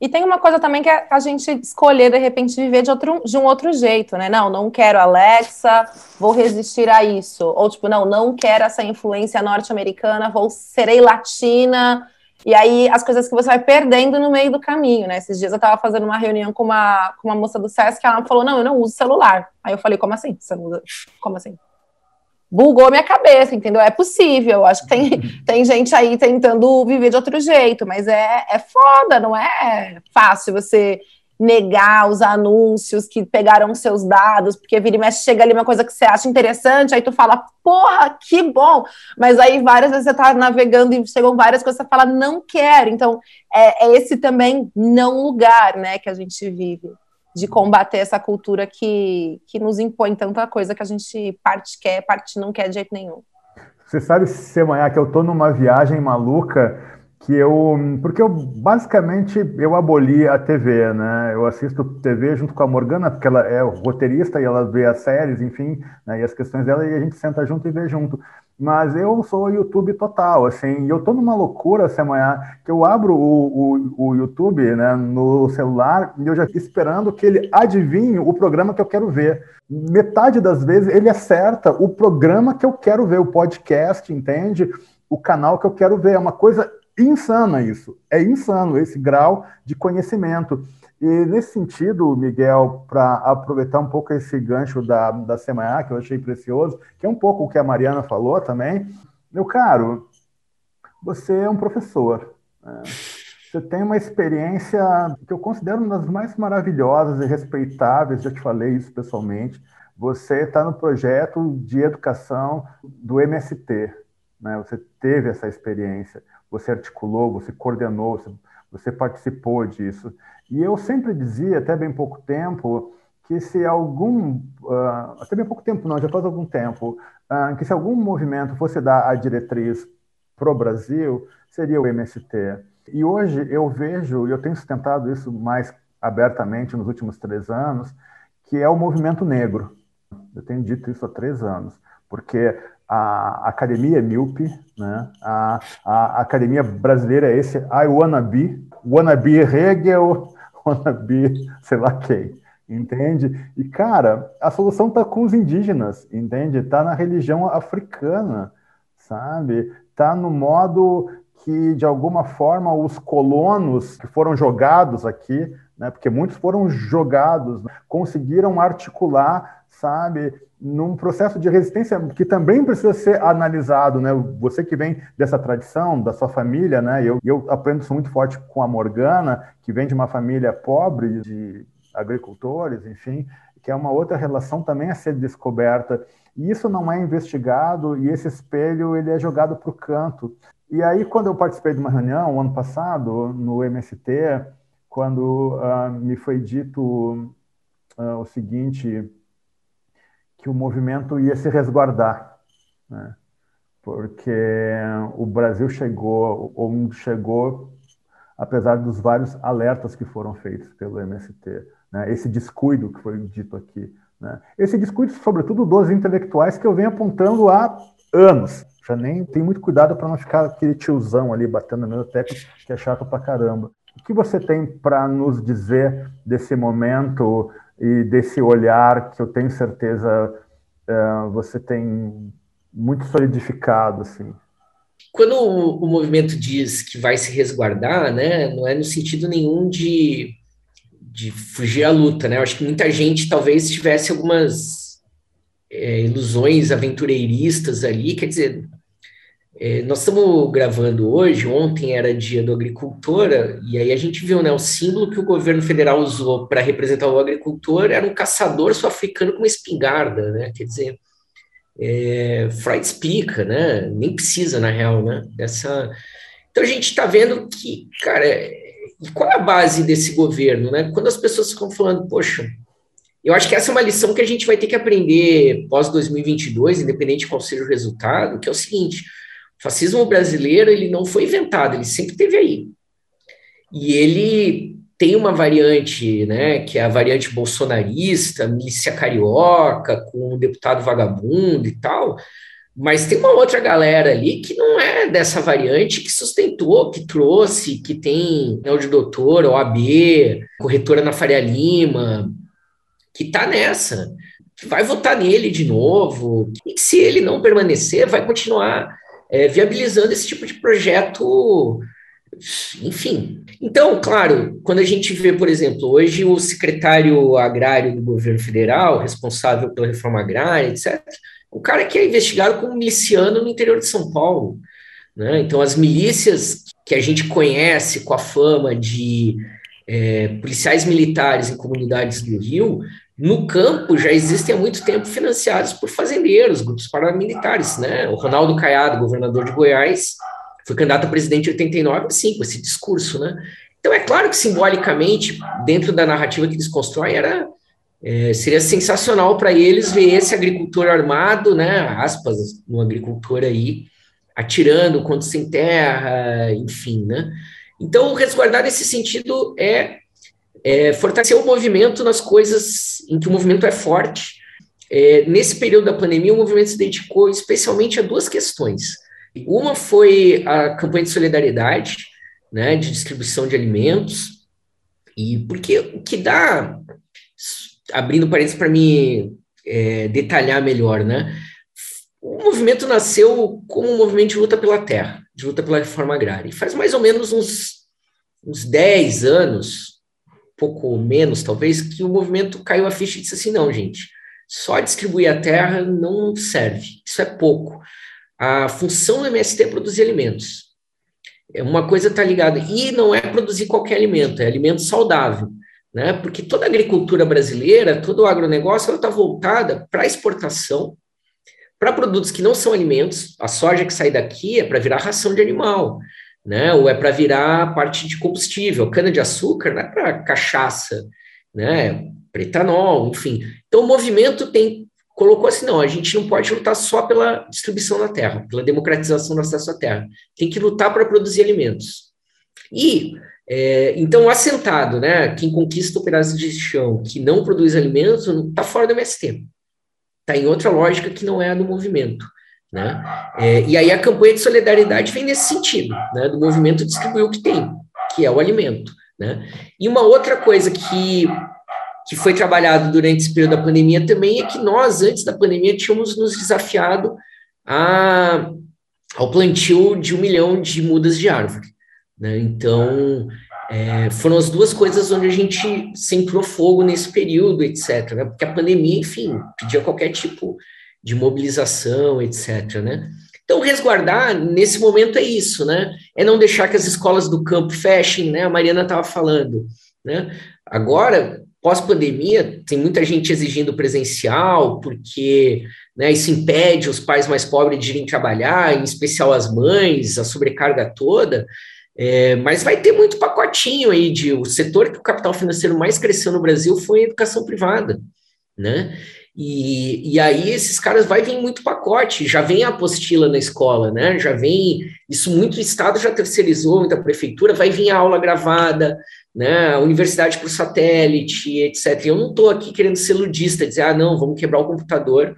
E tem uma coisa também que é a gente escolher, de repente, viver de, outro, de um outro jeito, né? Não, não quero Alexa, vou resistir a isso. Ou, tipo, não, não quero essa influência norte-americana, vou serei latina. E aí, as coisas que você vai perdendo no meio do caminho, né? Esses dias eu estava fazendo uma reunião com uma, com uma moça do SESC, ela falou, não, eu não uso celular. Aí eu falei, como assim? Você não usa? Como assim? Bugou minha cabeça, entendeu? É possível. Acho que tem, <laughs> tem gente aí tentando viver de outro jeito, mas é, é foda, não é fácil você negar os anúncios que pegaram seus dados, porque vira e mexe, chega ali uma coisa que você acha interessante, aí tu fala, porra, que bom! Mas aí várias vezes você tá navegando e chegam várias coisas, você fala, não quero. Então, é, é esse também não lugar, né, que a gente vive de combater essa cultura que, que nos impõe tanta coisa que a gente parte quer, parte não quer de jeito nenhum. Você sabe, Semanhá, que eu estou numa viagem maluca que eu, porque eu basicamente eu aboli a TV, né? Eu assisto TV junto com a Morgana, porque ela é roteirista e ela vê as séries, enfim, né? e as questões dela e a gente senta junto e vê junto. Mas eu sou YouTube total, assim, e eu tô numa loucura essa manhã que eu abro o, o, o YouTube, né, no celular e eu já fico esperando que ele adivinhe o programa que eu quero ver. Metade das vezes ele acerta o programa que eu quero ver, o podcast, entende? O canal que eu quero ver. É uma coisa insana isso. É insano esse grau de conhecimento. E nesse sentido, Miguel, para aproveitar um pouco esse gancho da, da semana que eu achei precioso, que é um pouco o que a Mariana falou também, meu caro, você é um professor. Né? Você tem uma experiência que eu considero uma das mais maravilhosas e respeitáveis, já te falei isso pessoalmente. Você está no projeto de educação do MST, né? você teve essa experiência você articulou, você coordenou, você, você participou disso. E eu sempre dizia, até bem pouco tempo, que se algum, uh, até bem pouco tempo não, já faz algum tempo, uh, que se algum movimento fosse dar a diretriz para o Brasil, seria o MST. E hoje eu vejo, e eu tenho sustentado isso mais abertamente nos últimos três anos, que é o movimento negro. Eu tenho dito isso há três anos, porque a academia é míope, né? a, a academia brasileira é esse I wanna be, wanna be Hegel, wanna be sei lá quem, entende? E, cara, a solução está com os indígenas, entende? Está na religião africana, sabe? Está no modo que, de alguma forma, os colonos que foram jogados aqui, né? porque muitos foram jogados, conseguiram articular, sabe? Num processo de resistência que também precisa ser analisado, né? Você que vem dessa tradição, da sua família, né? Eu, eu aprendo isso muito forte com a Morgana, que vem de uma família pobre, de agricultores, enfim, que é uma outra relação também a ser descoberta. E isso não é investigado e esse espelho ele é jogado para o canto. E aí, quando eu participei de uma reunião, ano passado, no MST, quando uh, me foi dito uh, o seguinte que o movimento ia se resguardar, né? porque o Brasil chegou, ou chegou, apesar dos vários alertas que foram feitos pelo MST, né? esse descuido que foi dito aqui, né? esse descuido, sobretudo dos intelectuais, que eu venho apontando há anos. Já nem tem muito cuidado para não ficar aquele tiozão ali batendo na mesma tecla, que é chato pra caramba. O que você tem para nos dizer desse momento e desse olhar que eu tenho certeza é, você tem muito solidificado, assim. Quando o, o, movimento diz que vai se resguardar, né, não é no sentido nenhum de, de fugir à luta, né? Eu acho que muita gente talvez tivesse algumas é, ilusões aventureiristas ali, quer dizer, é, nós estamos gravando hoje, ontem era dia do agricultor, e aí a gente viu, né, o símbolo que o governo federal usou para representar o agricultor era um caçador sul-africano com uma espingarda, né, quer dizer, é, Freud explica, né, nem precisa, na real, né, dessa... Então a gente está vendo que, cara, qual é a base desse governo, né, quando as pessoas ficam falando, poxa, eu acho que essa é uma lição que a gente vai ter que aprender pós-2022, independente de qual seja o resultado, que é o seguinte, o fascismo brasileiro ele não foi inventado, ele sempre teve aí. E ele tem uma variante, né, que é a variante bolsonarista, milícia carioca, com o deputado vagabundo e tal, mas tem uma outra galera ali que não é dessa variante, que sustentou, que trouxe, que tem é o de doutor, OAB, corretora na Faria Lima, que está nessa, que vai votar nele de novo, e se ele não permanecer, vai continuar é, viabilizando esse tipo de projeto, enfim. Então, claro, quando a gente vê, por exemplo, hoje o secretário agrário do governo federal, responsável pela reforma agrária, etc., o cara que é investigado como miliciano no interior de São Paulo. Né? Então, as milícias que a gente conhece com a fama de é, policiais militares em comunidades do Rio, no campo já existem há muito tempo financiados por fazendeiros, grupos paramilitares, né? O Ronaldo Caiado, governador de Goiás, foi candidato a presidente em 89, sim, com esse discurso, né? Então é claro que simbolicamente, dentro da narrativa que eles constroem, era é, seria sensacional para eles ver esse agricultor armado, né, aspas, um agricultor aí, atirando quando sem terra, enfim, né? Então, resguardar nesse sentido é, é, fortalecer o movimento nas coisas em que o movimento é forte. É, nesse período da pandemia, o movimento se dedicou especialmente a duas questões. Uma foi a campanha de solidariedade, né, de distribuição de alimentos, e porque o que dá, abrindo parênteses para me é, detalhar melhor, né, o movimento nasceu como um movimento de luta pela terra, de luta pela reforma agrária. E faz mais ou menos uns, uns 10 anos, pouco menos talvez, que o movimento caiu a ficha e disse assim: não, gente, só distribuir a terra não serve, isso é pouco. A função do MST é produzir alimentos. É uma coisa está ligada, e não é produzir qualquer alimento, é alimento saudável. Né? Porque toda a agricultura brasileira, todo o agronegócio, está voltada para exportação, para produtos que não são alimentos, a soja que sai daqui é para virar ração de animal, né? Ou é para virar parte de combustível, cana de açúcar não é para cachaça, né? Para etanol, enfim. Então o movimento tem colocou assim, não, a gente não pode lutar só pela distribuição da terra, pela democratização do acesso à terra, tem que lutar para produzir alimentos. E é, então assentado, né? Quem conquista o pedaço de chão que não produz alimentos está fora do MST está em outra lógica que não é a do movimento. Né? É, e aí a campanha de solidariedade vem nesse sentido, né, do movimento distribuir o que tem, que é o alimento. Né? E uma outra coisa que, que foi trabalhado durante esse período da pandemia também é que nós, antes da pandemia, tínhamos nos desafiado a, ao plantio de um milhão de mudas de árvore. Né? Então, é, foram as duas coisas onde a gente centrou fogo nesse período, etc. Né? Porque a pandemia, enfim, pedia qualquer tipo mobilização, etc. Né? Então, resguardar nesse momento é isso, né? É não deixar que as escolas do campo fechem, né? A Mariana estava falando, né? Agora, pós-pandemia, tem muita gente exigindo presencial, porque né, isso impede os pais mais pobres de irem trabalhar, em especial as mães, a sobrecarga toda. É, mas vai ter muito pacotinho aí de o setor que o capital financeiro mais cresceu no Brasil foi a educação privada, né? E, e aí esses caras vai vir muito pacote, já vem a apostila na escola, né? Já vem isso muito estado já terceirizou, muita prefeitura, vai vir a aula gravada, né? A universidade por satélite, etc. Eu não estou aqui querendo ser ludista, dizer ah não, vamos quebrar o computador,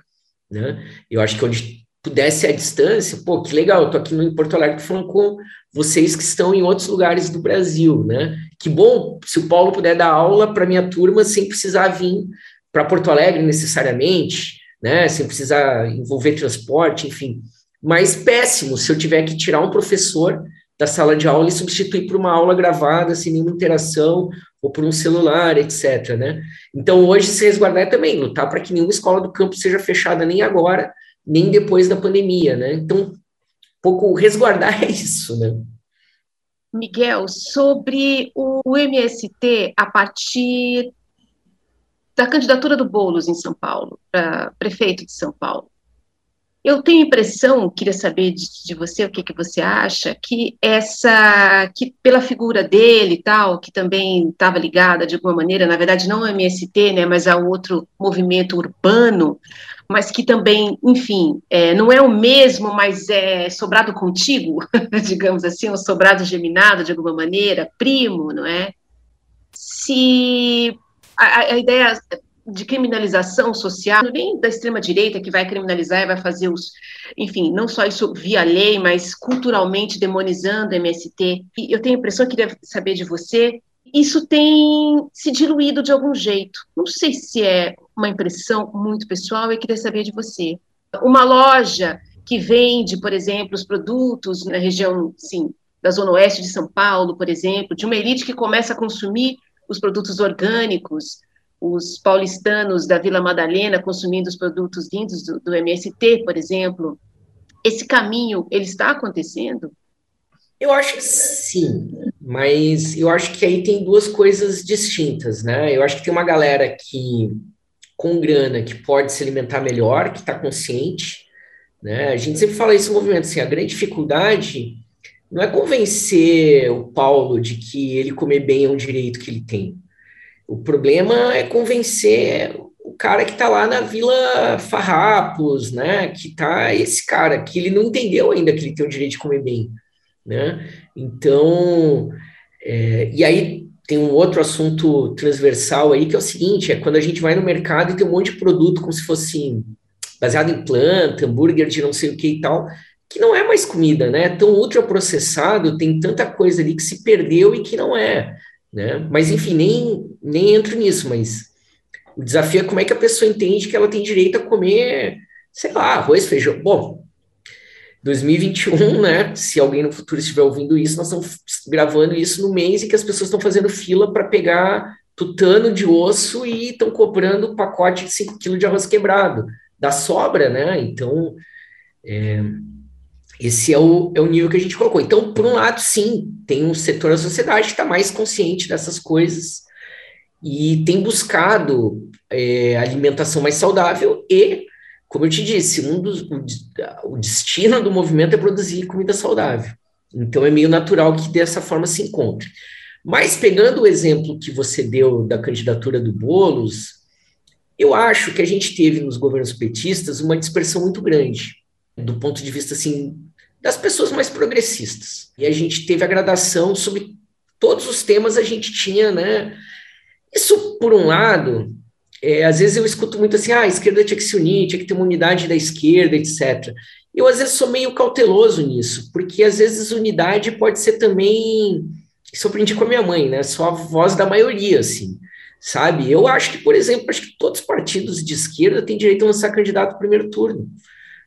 né? Eu acho que onde pudesse a distância, pô, que legal, eu tô aqui em Porto Alegre falando com vocês que estão em outros lugares do Brasil, né? Que bom se o Paulo puder dar aula para minha turma sem precisar vir para Porto Alegre necessariamente, né? Sem precisar envolver transporte, enfim. Mas péssimo se eu tiver que tirar um professor da sala de aula e substituir por uma aula gravada sem nenhuma interação ou por um celular, etc. Né? Então, hoje, se resguardar é também lutar para que nenhuma escola do campo seja fechada nem agora, nem depois da pandemia, né? Então, pouco resguardar é isso, né? Miguel, sobre o MST a partir da candidatura do Bolos em São Paulo, para prefeito de São Paulo. Eu tenho impressão, queria saber de, de, você o que, que você acha, que essa, que pela figura dele e tal, que também estava ligada de alguma maneira, na verdade não ao MST, né, mas a outro movimento urbano, mas que também, enfim, é, não é o mesmo, mas é sobrado contigo, <laughs> digamos assim, um sobrado geminado de alguma maneira, primo, não é? Se a, a ideia de criminalização social, nem da extrema-direita que vai criminalizar e vai fazer os, enfim, não só isso via lei, mas culturalmente demonizando MST. E eu tenho a impressão, que queria saber de você, isso tem se diluído de algum jeito. Não sei se é uma impressão muito pessoal, eu queria saber de você. Uma loja que vende, por exemplo, os produtos na região, sim, da zona oeste de São Paulo, por exemplo, de uma elite que começa a consumir os produtos orgânicos, os paulistanos da Vila Madalena consumindo os produtos vindos do, do MST, por exemplo. Esse caminho, ele está acontecendo? Eu acho que sim, mas eu acho que aí tem duas coisas distintas, né? Eu acho que tem uma galera que, com grana, que pode se alimentar melhor, que está consciente, né? A gente sempre fala isso no movimento, assim, a grande dificuldade não é convencer o Paulo de que ele comer bem é um direito que ele tem. O problema é convencer o cara que está lá na Vila Farrapos, né? Que tá esse cara que ele não entendeu ainda que ele tem o direito de comer bem, né? Então, é, e aí tem um outro assunto transversal aí que é o seguinte: é quando a gente vai no mercado e tem um monte de produto como se fosse baseado em planta, hambúrguer de não sei o que e tal, que não é mais comida, né? Tão ultraprocessado, tem tanta coisa ali que se perdeu e que não é, né? Mas enfim, nem, nem entro nisso, mas o desafio é como é que a pessoa entende que ela tem direito a comer, sei lá, arroz, feijão. Bom, 2021, né? Se alguém no futuro estiver ouvindo isso, nós estamos gravando isso no mês em que as pessoas estão fazendo fila para pegar tutano de osso e estão cobrando um pacote de 5 quilos de arroz quebrado. Da sobra, né? Então, é, esse é o, é o nível que a gente colocou. Então, por um lado, sim, tem um setor da sociedade que está mais consciente dessas coisas e tem buscado é, alimentação mais saudável e, como eu te disse, um dos, o, o destino do movimento é produzir comida saudável. Então, é meio natural que dessa forma se encontre. Mas, pegando o exemplo que você deu da candidatura do Boulos, eu acho que a gente teve nos governos petistas uma dispersão muito grande do ponto de vista assim das pessoas mais progressistas. E a gente teve a gradação sobre todos os temas a gente tinha, né? Isso, por um lado, é, às vezes eu escuto muito assim, ah, a esquerda tinha que se unir, tinha que ter uma unidade da esquerda, etc. Eu, às vezes, sou meio cauteloso nisso, porque, às vezes, unidade pode ser também... Isso eu aprendi com a minha mãe, né? Só a voz da maioria, assim, sabe? Eu acho que, por exemplo, acho que todos os partidos de esquerda têm direito a lançar candidato no primeiro turno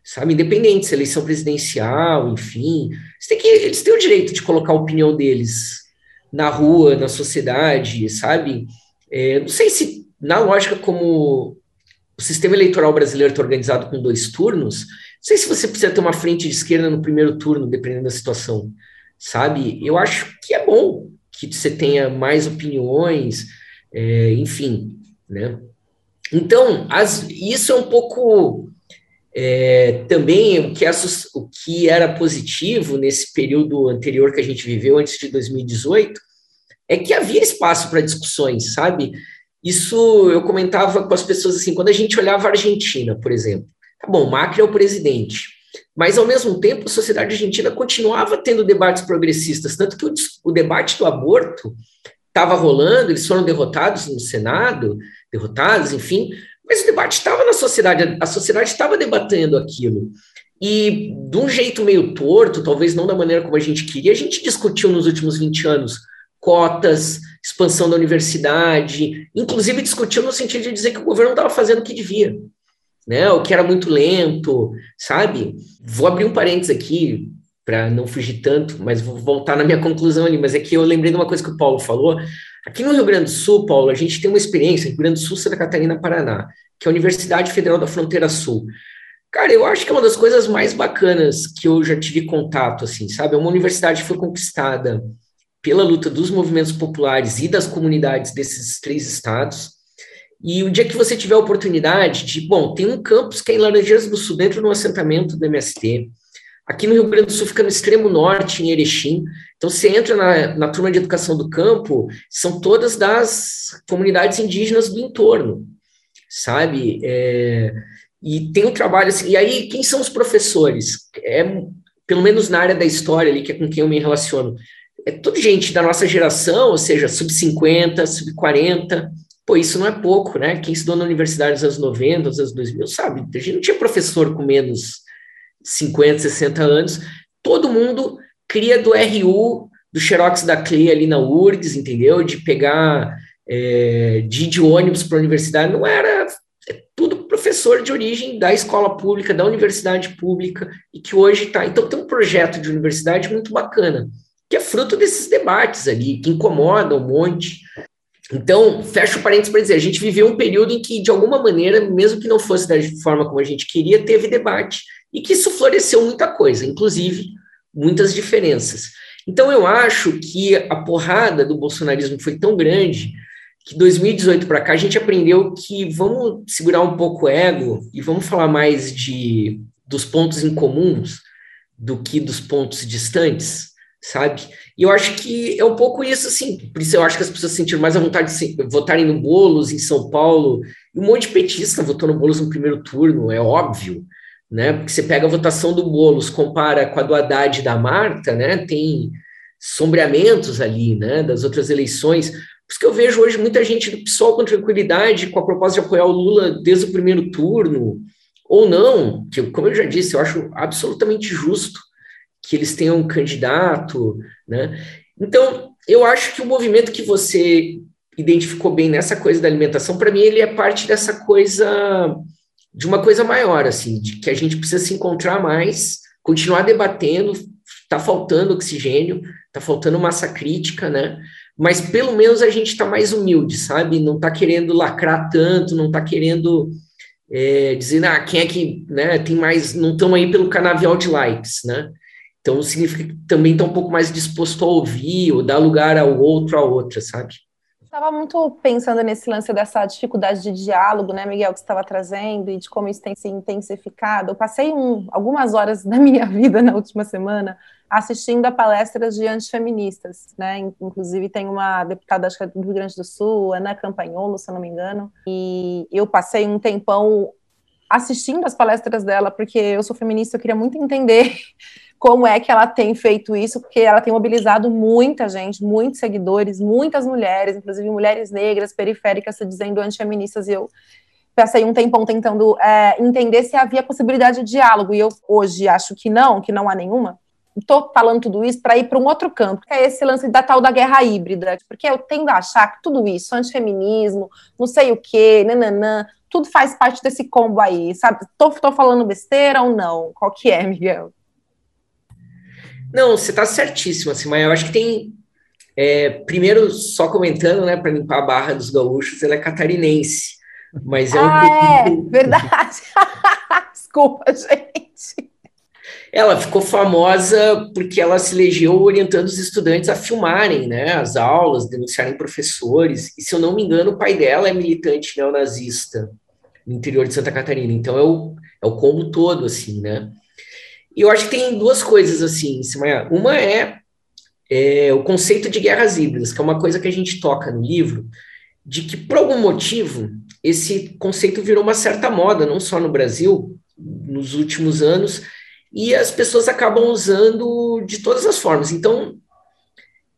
sabe? Independente se eleição presidencial, enfim, que, eles têm o direito de colocar a opinião deles na rua, na sociedade, sabe? É, não sei se, na lógica como o sistema eleitoral brasileiro está organizado com dois turnos, não sei se você precisa ter uma frente de esquerda no primeiro turno, dependendo da situação, sabe? Eu acho que é bom que você tenha mais opiniões, é, enfim, né? Então, as, isso é um pouco é, também o que, o que era positivo nesse período anterior que a gente viveu, antes de 2018, é que havia espaço para discussões, sabe? Isso eu comentava com as pessoas assim, quando a gente olhava a Argentina, por exemplo. Tá bom, Macri é o presidente, mas ao mesmo tempo a sociedade argentina continuava tendo debates progressistas, tanto que o, o debate do aborto estava rolando, eles foram derrotados no Senado, derrotados, enfim, mas o debate estava na sociedade, a sociedade estava debatendo aquilo. E de um jeito meio torto, talvez não da maneira como a gente queria, a gente discutiu nos últimos 20 anos cotas, expansão da universidade, inclusive discutiu no sentido de dizer que o governo estava fazendo o que devia, né? O que era muito lento, sabe? Vou abrir um parênteses aqui para não fugir tanto, mas vou voltar na minha conclusão ali, mas é que eu lembrei de uma coisa que o Paulo falou, Aqui no Rio Grande do Sul, Paulo, a gente tem uma experiência, Rio Grande do Sul, Santa Catarina, Paraná, que é a Universidade Federal da Fronteira Sul. Cara, eu acho que é uma das coisas mais bacanas que eu já tive contato, assim, sabe? É uma universidade que foi conquistada pela luta dos movimentos populares e das comunidades desses três estados. E o dia que você tiver a oportunidade de, bom, tem um campus que é em Laranjeiras do Sul, dentro de um assentamento do MST. Aqui no Rio Grande do Sul fica no extremo norte, em Erechim. Então, você entra na, na turma de educação do campo, são todas das comunidades indígenas do entorno, sabe? É, e tem um trabalho assim. E aí, quem são os professores? É, pelo menos na área da história ali, que é com quem eu me relaciono. É tudo gente da nossa geração, ou seja, sub-50, sub-40. Pô, isso não é pouco, né? Quem estudou na universidade nos anos 90, nos anos 2000, sabe? A gente não tinha professor com menos 50, 60 anos, todo mundo cria do RU, do Xerox da CLE ali na URGS, entendeu? De pegar, é, de de ônibus para a universidade, não era é tudo professor de origem da escola pública, da universidade pública, e que hoje está. Então, tem um projeto de universidade muito bacana, que é fruto desses debates ali, que incomodam um monte. Então, fecho parênteses para dizer, a gente viveu um período em que, de alguma maneira, mesmo que não fosse da forma como a gente queria, teve debate e que isso floresceu muita coisa, inclusive muitas diferenças. Então eu acho que a porrada do bolsonarismo foi tão grande que 2018 para cá a gente aprendeu que vamos segurar um pouco o ego e vamos falar mais de dos pontos em comuns do que dos pontos distantes, sabe? E eu acho que é um pouco isso, assim, por isso eu acho que as pessoas sentiram mais a vontade de votarem no Boulos em São Paulo, e um monte de petista votou no Boulos no primeiro turno, é óbvio, né? Porque você pega a votação do Boulos, compara com a do Haddad e da Marta, né? Tem sombreamentos ali, né? Das outras eleições. Por isso que eu vejo hoje muita gente do PSOL com tranquilidade, com a proposta de apoiar o Lula desde o primeiro turno, ou não, que, como eu já disse, eu acho absolutamente justo que eles tenham um candidato, né? Então, eu acho que o movimento que você identificou bem nessa coisa da alimentação, para mim, ele é parte dessa coisa, de uma coisa maior, assim, de que a gente precisa se encontrar mais, continuar debatendo, está faltando oxigênio, está faltando massa crítica, né? Mas pelo menos a gente está mais humilde, sabe? Não está querendo lacrar tanto, não está querendo é, dizer, ah, quem é que né, tem mais, não estão aí pelo canavial de likes, né? Então, significa que também está um pouco mais disposto a ouvir ou dar lugar ao outro, a outra, sabe? Estava muito pensando nesse lance dessa dificuldade de diálogo, né, Miguel, que você estava trazendo e de como isso tem se intensificado. Eu passei um, algumas horas <laughs> da minha vida na última semana assistindo a palestras de antifeministas, né? Inclusive tem uma deputada acho que é do Rio Grande do Sul, Ana Campanholo, se eu não me engano, e eu passei um tempão assistindo as palestras dela, porque eu sou feminista, eu queria muito entender <laughs> como é que ela tem feito isso, porque ela tem mobilizado muita gente, muitos seguidores, muitas mulheres, inclusive mulheres negras, periféricas, se dizendo antifeministas, e eu passei um tempão tentando é, entender se havia possibilidade de diálogo, e eu hoje acho que não, que não há nenhuma. Estou falando tudo isso para ir para um outro campo, que é esse lance da tal da guerra híbrida, porque eu tendo a achar que tudo isso, antifeminismo, não sei o quê, nananã, tudo faz parte desse combo aí, sabe? Tô, tô falando besteira ou não? Qual que é, Miguel? Não, você está certíssimo, assim, mas eu acho que tem. É, primeiro, só comentando, né, para limpar a barra dos gaúchos, ela é catarinense. Mas é um ah, é, verdade. <laughs> Desculpa, gente. Ela ficou famosa porque ela se elegeu orientando os estudantes a filmarem né, as aulas, denunciarem professores. E, se eu não me engano, o pai dela é militante neonazista no interior de Santa Catarina. Então, é o, é o combo todo, assim, né? E eu acho que tem duas coisas assim, uma é, é, o conceito de guerras híbridas, que é uma coisa que a gente toca no livro, de que por algum motivo esse conceito virou uma certa moda, não só no Brasil, nos últimos anos, e as pessoas acabam usando de todas as formas. Então,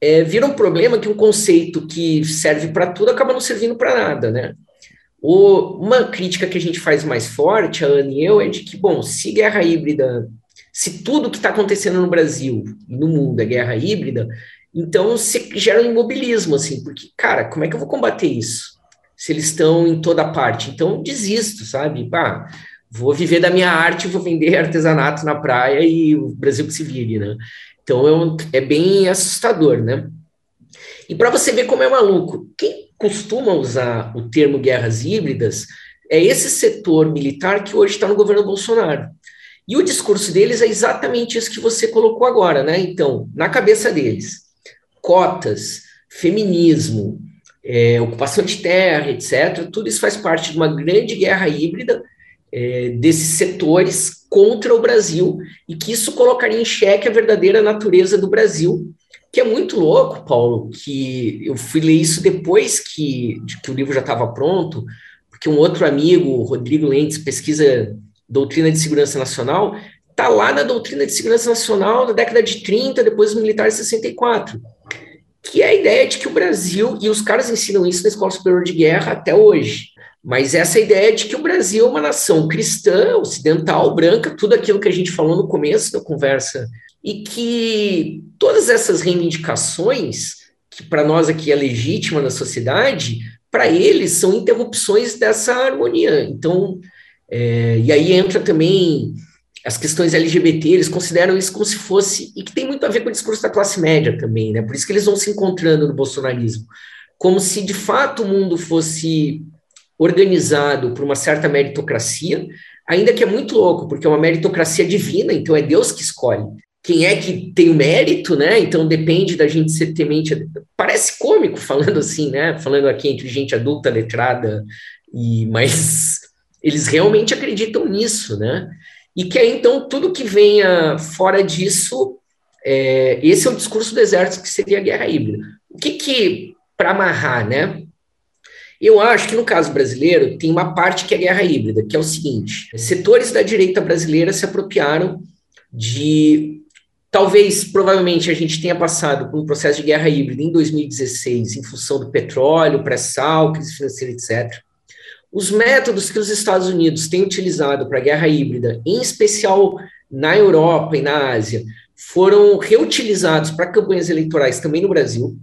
é, vira um problema que um conceito que serve para tudo acaba não servindo para nada, né? O, uma crítica que a gente faz mais forte, a Ana e eu, é de que, bom, se guerra híbrida se tudo que está acontecendo no Brasil e no mundo é guerra híbrida, então se gera um imobilismo, assim, porque, cara, como é que eu vou combater isso? Se eles estão em toda parte. Então, desisto, sabe? Pá, vou viver da minha arte, vou vender artesanato na praia e o Brasil que se vire, né? Então, é, um, é bem assustador, né? E para você ver como é maluco, quem costuma usar o termo guerras híbridas é esse setor militar que hoje está no governo Bolsonaro. E o discurso deles é exatamente isso que você colocou agora, né? Então, na cabeça deles, cotas, feminismo, é, ocupação de terra, etc., tudo isso faz parte de uma grande guerra híbrida é, desses setores contra o Brasil e que isso colocaria em xeque a verdadeira natureza do Brasil, que é muito louco, Paulo, que eu fui ler isso depois que, de que o livro já estava pronto, porque um outro amigo, Rodrigo Lentes, pesquisa doutrina de segurança nacional, está lá na doutrina de segurança nacional da década de 30, depois dos militares 64, que é a ideia de que o Brasil, e os caras ensinam isso na Escola Superior de Guerra até hoje, mas essa ideia de que o Brasil é uma nação cristã, ocidental, branca, tudo aquilo que a gente falou no começo da conversa, e que todas essas reivindicações, que para nós aqui é legítima na sociedade, para eles são interrupções dessa harmonia. Então, é, e aí entra também as questões LGBT, eles consideram isso como se fosse, e que tem muito a ver com o discurso da classe média também, né? Por isso que eles vão se encontrando no bolsonarismo, como se de fato o mundo fosse organizado por uma certa meritocracia, ainda que é muito louco, porque é uma meritocracia divina, então é Deus que escolhe. Quem é que tem o mérito, né? Então depende da gente ser temente. Parece cômico falando assim, né? Falando aqui entre gente adulta, letrada, e mais <laughs> eles realmente acreditam nisso, né? E que aí, então, tudo que venha fora disso é, esse é o discurso do exército que seria a guerra híbrida. O que que, para amarrar, né? Eu acho que no caso brasileiro tem uma parte que é guerra híbrida, que é o seguinte: setores da direita brasileira se apropriaram de. Talvez, provavelmente, a gente tenha passado por um processo de guerra híbrida em 2016, em função do petróleo, pré-sal, crise financeira, etc. Os métodos que os Estados Unidos têm utilizado para a guerra híbrida, em especial na Europa e na Ásia, foram reutilizados para campanhas eleitorais também no Brasil.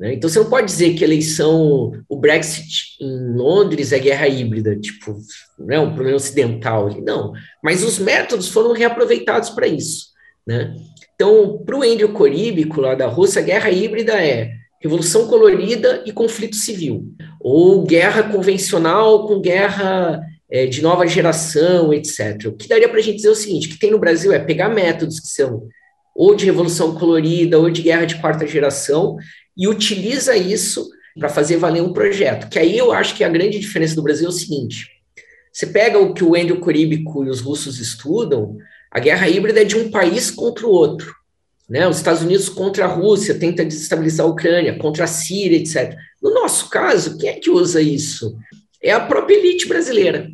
Né? Então, você não pode dizer que eleição, o Brexit em Londres é guerra híbrida, tipo, né, um problema ocidental. Não, mas os métodos foram reaproveitados para isso. Né? Então, para o Andrew Coríbico, lá da Rússia, guerra híbrida é revolução colorida e conflito civil, ou guerra convencional com guerra é, de nova geração, etc. O que daria para a gente dizer o seguinte, que tem no Brasil é pegar métodos que são ou de revolução colorida, ou de guerra de quarta geração, e utiliza isso para fazer valer um projeto. Que aí eu acho que a grande diferença do Brasil é o seguinte: você pega o que o Andrew Coríbico e os russos estudam, a guerra híbrida é de um país contra o outro. Né? Os Estados Unidos contra a Rússia, tenta desestabilizar a Ucrânia, contra a Síria, etc. No nosso caso, quem é que usa isso? É a própria elite brasileira.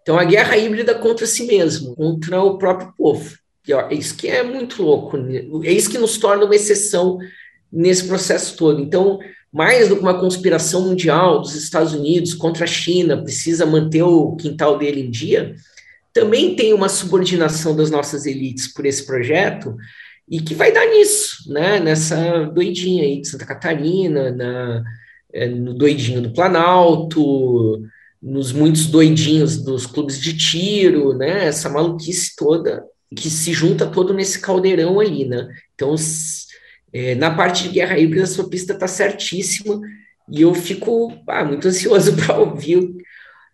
Então, a guerra híbrida contra si mesmo, contra o próprio povo. E, ó, é isso que é muito louco. Né? É isso que nos torna uma exceção nesse processo todo. Então, mais do que uma conspiração mundial dos Estados Unidos contra a China, precisa manter o quintal dele em dia, também tem uma subordinação das nossas elites por esse projeto e que vai dar nisso, né? Nessa doidinha aí de Santa Catarina, na, é, no doidinho do Planalto, nos muitos doidinhos dos clubes de tiro, né? Essa maluquice toda que se junta todo nesse caldeirão ali, né? Então, é, na parte de guerra híbrida, a sua pista está certíssima e eu fico ah, muito ansioso <laughs> para ouvir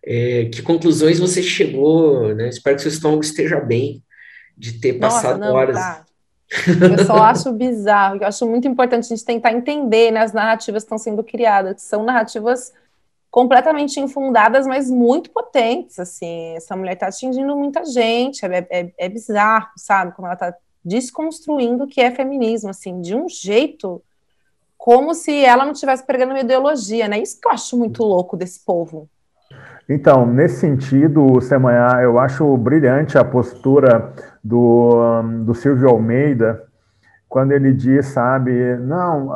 é, que conclusões você chegou, né? Espero que seu estômago esteja bem de ter Nossa, passado não, horas. Tá. Eu só acho bizarro, eu acho muito importante a gente tentar entender né, as narrativas que estão sendo criadas, que são narrativas completamente infundadas, mas muito potentes, assim, essa mulher está atingindo muita gente, é, é, é bizarro, sabe, como ela está desconstruindo o que é feminismo, assim, de um jeito como se ela não estivesse pregando uma ideologia, né? Isso que eu acho muito louco desse povo. Então, nesse sentido, Semanhá, eu acho brilhante a postura do, do Silvio Almeida, quando ele diz, sabe, não,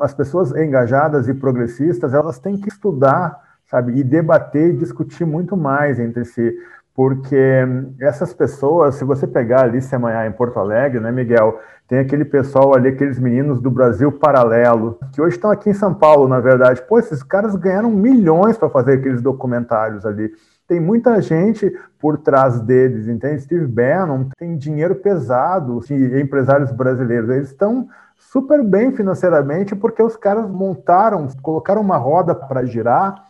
as pessoas engajadas e progressistas, elas têm que estudar, sabe, e debater e discutir muito mais entre si porque essas pessoas, se você pegar ali Semanhá em Porto Alegre, né, Miguel, tem aquele pessoal ali, aqueles meninos do Brasil Paralelo, que hoje estão aqui em São Paulo, na verdade. Pô, esses caras ganharam milhões para fazer aqueles documentários ali. Tem muita gente por trás deles, entende? Steve Bannon tem dinheiro pesado de empresários brasileiros. Eles estão super bem financeiramente porque os caras montaram, colocaram uma roda para girar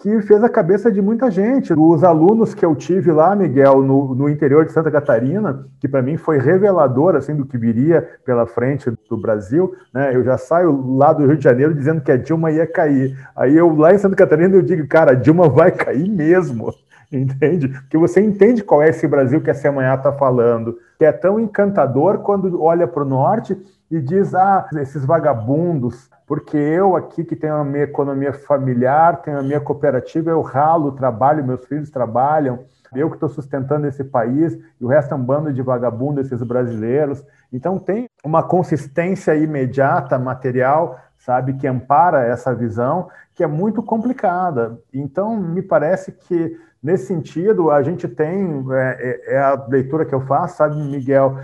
que fez a cabeça de muita gente. Os alunos que eu tive lá, Miguel, no, no interior de Santa Catarina, que para mim foi revelador assim do que viria pela frente do Brasil, né? Eu já saio lá do Rio de Janeiro dizendo que a Dilma ia cair. Aí eu lá em Santa Catarina eu digo, cara, a Dilma vai cair mesmo. <laughs> Entende? Porque você entende qual é esse Brasil que a Semanhã está falando, que é tão encantador quando olha para o norte e diz: ah, esses vagabundos, porque eu aqui que tenho a minha economia familiar, tenho a minha cooperativa, eu ralo, trabalho, meus filhos trabalham, eu que estou sustentando esse país, e o resto é um bando de vagabundos, esses brasileiros. Então tem uma consistência imediata, material, sabe, que ampara essa visão, que é muito complicada. Então, me parece que, nesse sentido, a gente tem, é, é, é a leitura que eu faço, sabe, Miguel,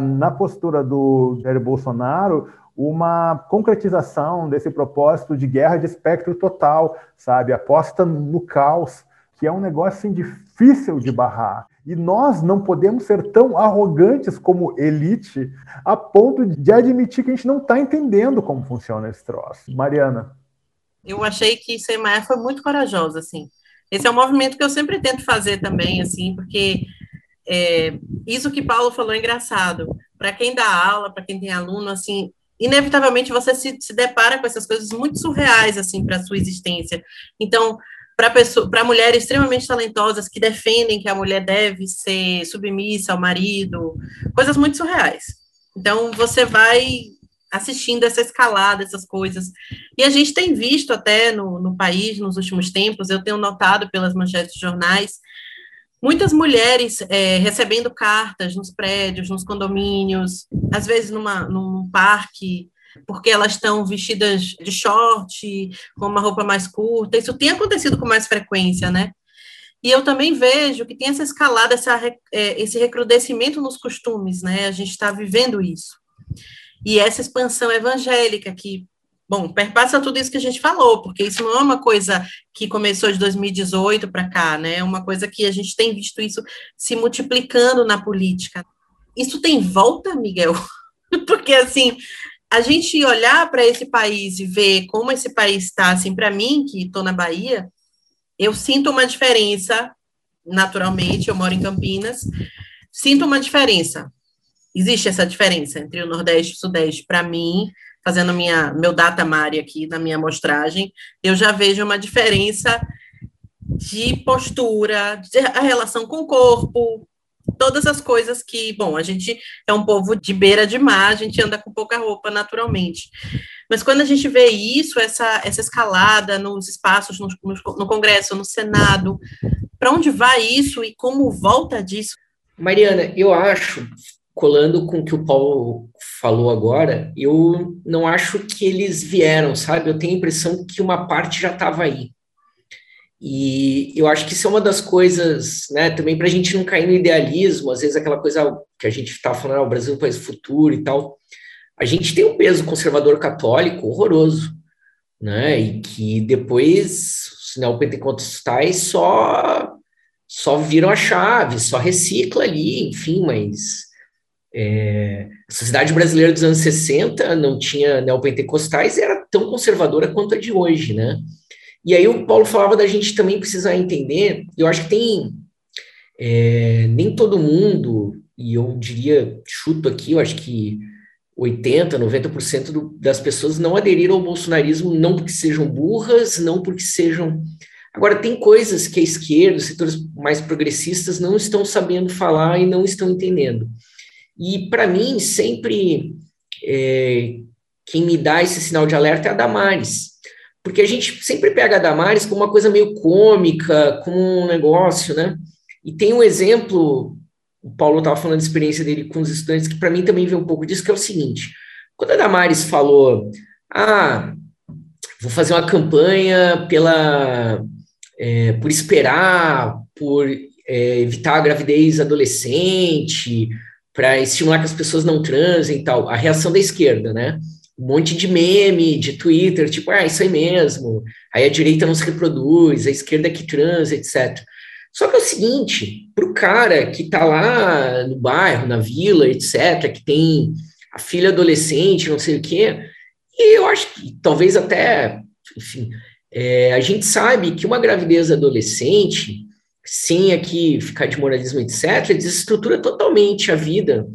na postura do Jair Bolsonaro, uma concretização desse propósito de guerra de espectro total, sabe? Aposta no caos, que é um negócio assim, difícil de barrar. E nós não podemos ser tão arrogantes como elite a ponto de admitir que a gente não está entendendo como funciona esse troço. Mariana. Eu achei que Semaia foi muito corajosa, assim. Esse é um movimento que eu sempre tento fazer também, assim, porque é, isso que Paulo falou é engraçado. Para quem dá aula, para quem tem aluno, assim, inevitavelmente você se, se depara com essas coisas muito surreais assim para sua existência. Então, para mulheres extremamente talentosas que defendem que a mulher deve ser submissa ao marido, coisas muito surreais. Então, você vai assistindo essa escalada, essas coisas. E a gente tem visto até no, no país, nos últimos tempos, eu tenho notado pelas manchetes de jornais, muitas mulheres é, recebendo cartas nos prédios, nos condomínios, às vezes numa, num parque, porque elas estão vestidas de short, com uma roupa mais curta. Isso tem acontecido com mais frequência, né? E eu também vejo que tem essa escalada, essa, é, esse recrudescimento nos costumes, né? A gente está vivendo isso. E essa expansão evangélica que, bom, perpassa tudo isso que a gente falou, porque isso não é uma coisa que começou de 2018 para cá, né? É uma coisa que a gente tem visto isso se multiplicando na política. Isso tem volta, Miguel? <laughs> porque, assim, a gente olhar para esse país e ver como esse país está, assim, para mim, que estou na Bahia, eu sinto uma diferença, naturalmente, eu moro em Campinas, sinto uma diferença existe essa diferença entre o Nordeste e o Sudeste. Para mim, fazendo minha, meu data mari aqui na minha amostragem, eu já vejo uma diferença de postura, de, a relação com o corpo, todas as coisas que, bom, a gente é um povo de beira de mar, a gente anda com pouca roupa naturalmente. Mas quando a gente vê isso, essa, essa escalada nos espaços, no, no Congresso, no Senado, para onde vai isso e como volta disso? Mariana, eu acho, colando com o que o Paulo falou agora, eu não acho que eles vieram, sabe? Eu tenho a impressão que uma parte já estava aí. E eu acho que isso é uma das coisas, né, também para a gente não cair no idealismo, às vezes aquela coisa que a gente está falando, ah, o Brasil é um país futuro e tal. A gente tem um peso conservador católico horroroso, né, e que depois os neopentecostais só, só viram a chave, só recicla ali, enfim, mas é, a sociedade brasileira dos anos 60 não tinha neopentecostais e era tão conservadora quanto a de hoje, né? E aí o Paulo falava da gente também precisar entender, eu acho que tem é, nem todo mundo, e eu diria, chuto aqui, eu acho que 80, 90% do, das pessoas não aderiram ao bolsonarismo não porque sejam burras, não porque sejam. Agora, tem coisas que a esquerda, os setores mais progressistas não estão sabendo falar e não estão entendendo. E, para mim, sempre é, quem me dá esse sinal de alerta é a Damares. Porque a gente sempre pega a Damares como uma coisa meio cômica, como um negócio, né? E tem um exemplo, o Paulo estava falando da experiência dele com os estudantes, que para mim também vem um pouco disso, que é o seguinte: quando a Damares falou, ah, vou fazer uma campanha pela, é, por esperar, por é, evitar a gravidez adolescente, para estimular que as pessoas não transem e tal. A reação da esquerda, né? Um monte de meme, de Twitter, tipo, ah, isso aí mesmo. Aí a direita não se reproduz, a esquerda é que transa, etc. Só que é o seguinte, para o cara que está lá no bairro, na vila, etc., que tem a filha adolescente, não sei o quê, e eu acho que talvez até, enfim, é, a gente sabe que uma gravidez adolescente sem aqui ficar de moralismo, etc., desestrutura totalmente a vida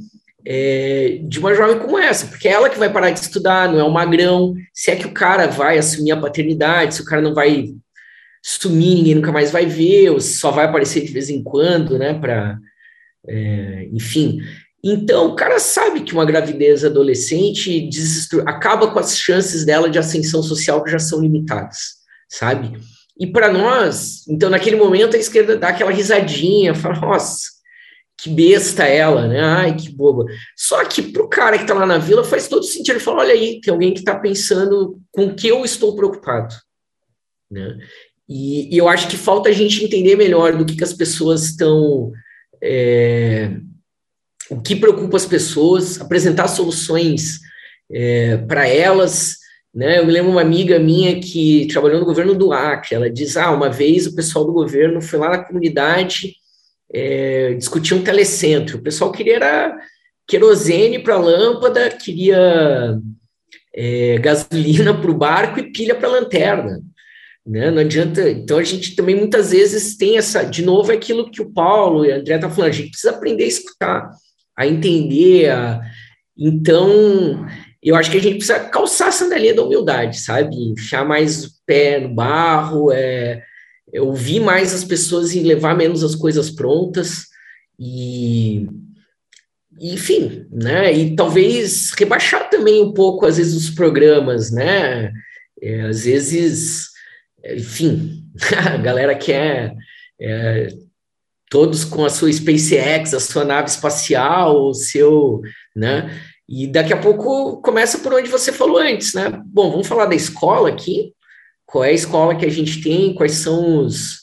é, de uma jovem como essa, porque é ela que vai parar de estudar, não é o magrão, se é que o cara vai assumir a paternidade, se o cara não vai sumir, ninguém nunca mais vai ver, ou só vai aparecer de vez em quando, né, para, é, enfim. Então, o cara sabe que uma gravidez adolescente acaba com as chances dela de ascensão social que já são limitadas, sabe? E para nós, então naquele momento a esquerda dá aquela risadinha, fala, nossa, que besta ela, né? Ai, que boba. Só que para o cara que está lá na vila faz todo sentido. Ele fala, olha aí, tem alguém que está pensando com o que eu estou preocupado. Né? E, e, eu acho que falta a gente entender melhor do que, que as pessoas estão... É, o que preocupa as pessoas, apresentar soluções é, para elas, né? Eu me lembro uma amiga minha que trabalhou no governo do Acre, ela diz, ah, uma vez o pessoal do governo foi lá na comunidade é, discutir um telecentro, o pessoal queria era querosene para lâmpada, queria é, gasolina para o barco e pilha para a lanterna. Né? Não adianta. Então a gente também muitas vezes tem essa, de novo, aquilo que o Paulo e a André estão tá falando, a gente precisa aprender a escutar, a entender. A... Então, eu acho que a gente precisa calçar a sandalinha da humildade, sabe? Enfiar mais o pé no barro, é ouvir mais as pessoas e levar menos as coisas prontas. E enfim, né? E talvez rebaixar também um pouco, às vezes, os programas, né? É, às vezes, enfim, <laughs> a galera quer é, todos com a sua SpaceX, a sua nave espacial, o seu, né? E daqui a pouco começa por onde você falou antes, né? Bom, vamos falar da escola aqui. Qual é a escola que a gente tem? Quais são os.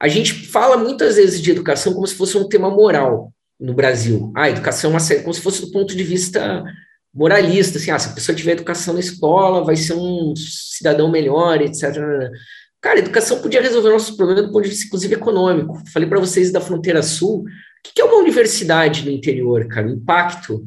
A gente fala muitas vezes de educação como se fosse um tema moral no Brasil. Ah, educação é uma série, como se fosse do ponto de vista moralista, assim, ah, se a pessoa tiver educação na escola, vai ser um cidadão melhor, etc. Cara, educação podia resolver nossos problemas do ponto de vista, inclusive, econômico. Falei para vocês da fronteira sul. O que é uma universidade no interior, cara? O impacto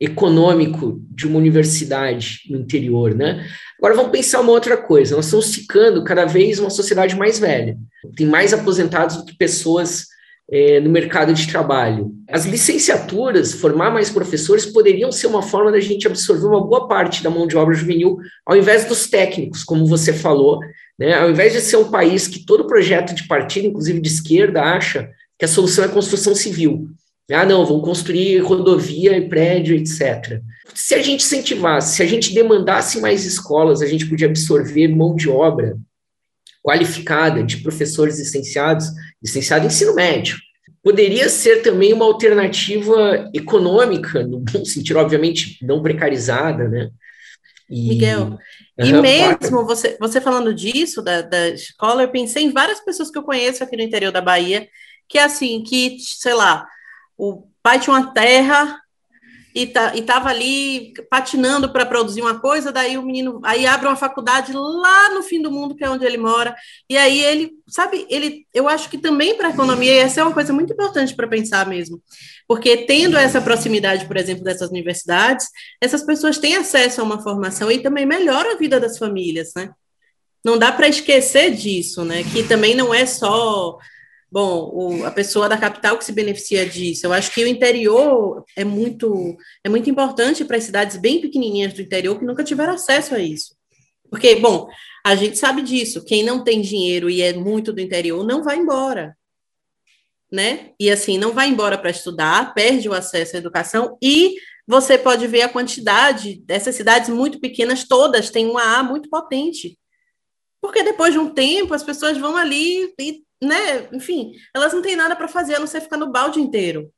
econômico de uma universidade no interior, né? Agora vamos pensar uma outra coisa. Nós estamos ficando cada vez uma sociedade mais velha. Tem mais aposentados do que pessoas é, no mercado de trabalho. As licenciaturas, formar mais professores, poderiam ser uma forma da gente absorver uma boa parte da mão de obra juvenil, ao invés dos técnicos, como você falou, né? ao invés de ser um país que todo projeto de partido, inclusive de esquerda, acha que a solução é a construção civil. Ah, não, vão construir rodovia e prédio, etc. Se a gente incentivasse, se a gente demandasse mais escolas, a gente podia absorver mão de obra qualificada de professores licenciados, licenciado em ensino médio. Poderia ser também uma alternativa econômica, no bom sentido, obviamente, não precarizada, né? E, Miguel, e mesmo você, você falando disso, da, da escola, eu pensei em várias pessoas que eu conheço aqui no interior da Bahia, que é assim, que, sei lá, o pai tinha uma terra e, tá, e tava ali patinando para produzir uma coisa, daí o menino aí abre uma faculdade lá no fim do mundo, que é onde ele mora, e aí ele, sabe, ele, eu acho que também para a economia essa é uma coisa muito importante para pensar mesmo, porque tendo essa proximidade, por exemplo, dessas universidades, essas pessoas têm acesso a uma formação e também melhora a vida das famílias, né? Não dá para esquecer disso, né? Que também não é só bom, o, a pessoa da capital que se beneficia disso. Eu acho que o interior é muito, é muito importante para as cidades bem pequenininhas do interior que nunca tiveram acesso a isso. Porque, bom, a gente sabe disso, quem não tem dinheiro e é muito do interior não vai embora. Né? E assim, não vai embora para estudar, perde o acesso à educação e você pode ver a quantidade dessas cidades muito pequenas, todas têm uma A muito potente. Porque depois de um tempo as pessoas vão ali e né? Enfim, elas não têm nada para fazer a não ser ficar no balde inteiro.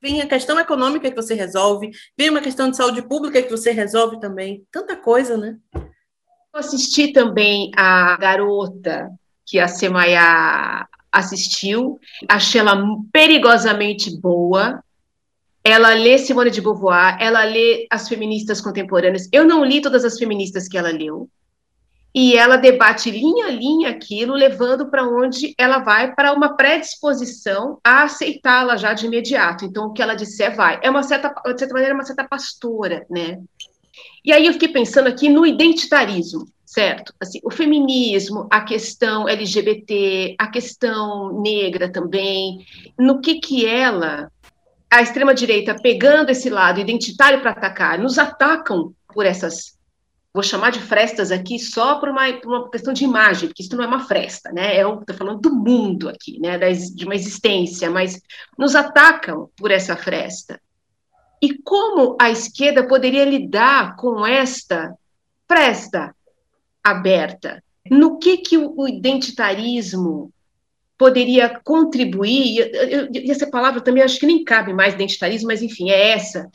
Vem a questão econômica que você resolve, vem uma questão de saúde pública que você resolve também. Tanta coisa, né? Eu assisti também a garota que a Semaia assistiu, achei ela perigosamente boa. Ela lê Simone de Beauvoir, ela lê as feministas contemporâneas. Eu não li todas as feministas que ela leu, e ela debate linha a linha aquilo, levando para onde ela vai para uma predisposição a aceitá-la já de imediato. Então, o que ela disser vai. É uma certa, de certa maneira, uma certa pastora, né? E aí eu fiquei pensando aqui no identitarismo, certo? Assim, o feminismo, a questão LGBT, a questão negra também, no que que ela, a extrema direita, pegando esse lado identitário para atacar, nos atacam por essas vou chamar de frestas aqui só por uma, por uma, questão de imagem, porque isso não é uma fresta, né? É estou falando do mundo aqui, né? Da, de uma existência, mas nos atacam por essa fresta. E como a esquerda poderia lidar com esta fresta aberta? No que, que o identitarismo poderia contribuir? E essa palavra também acho que nem cabe mais identitarismo, mas enfim, é essa.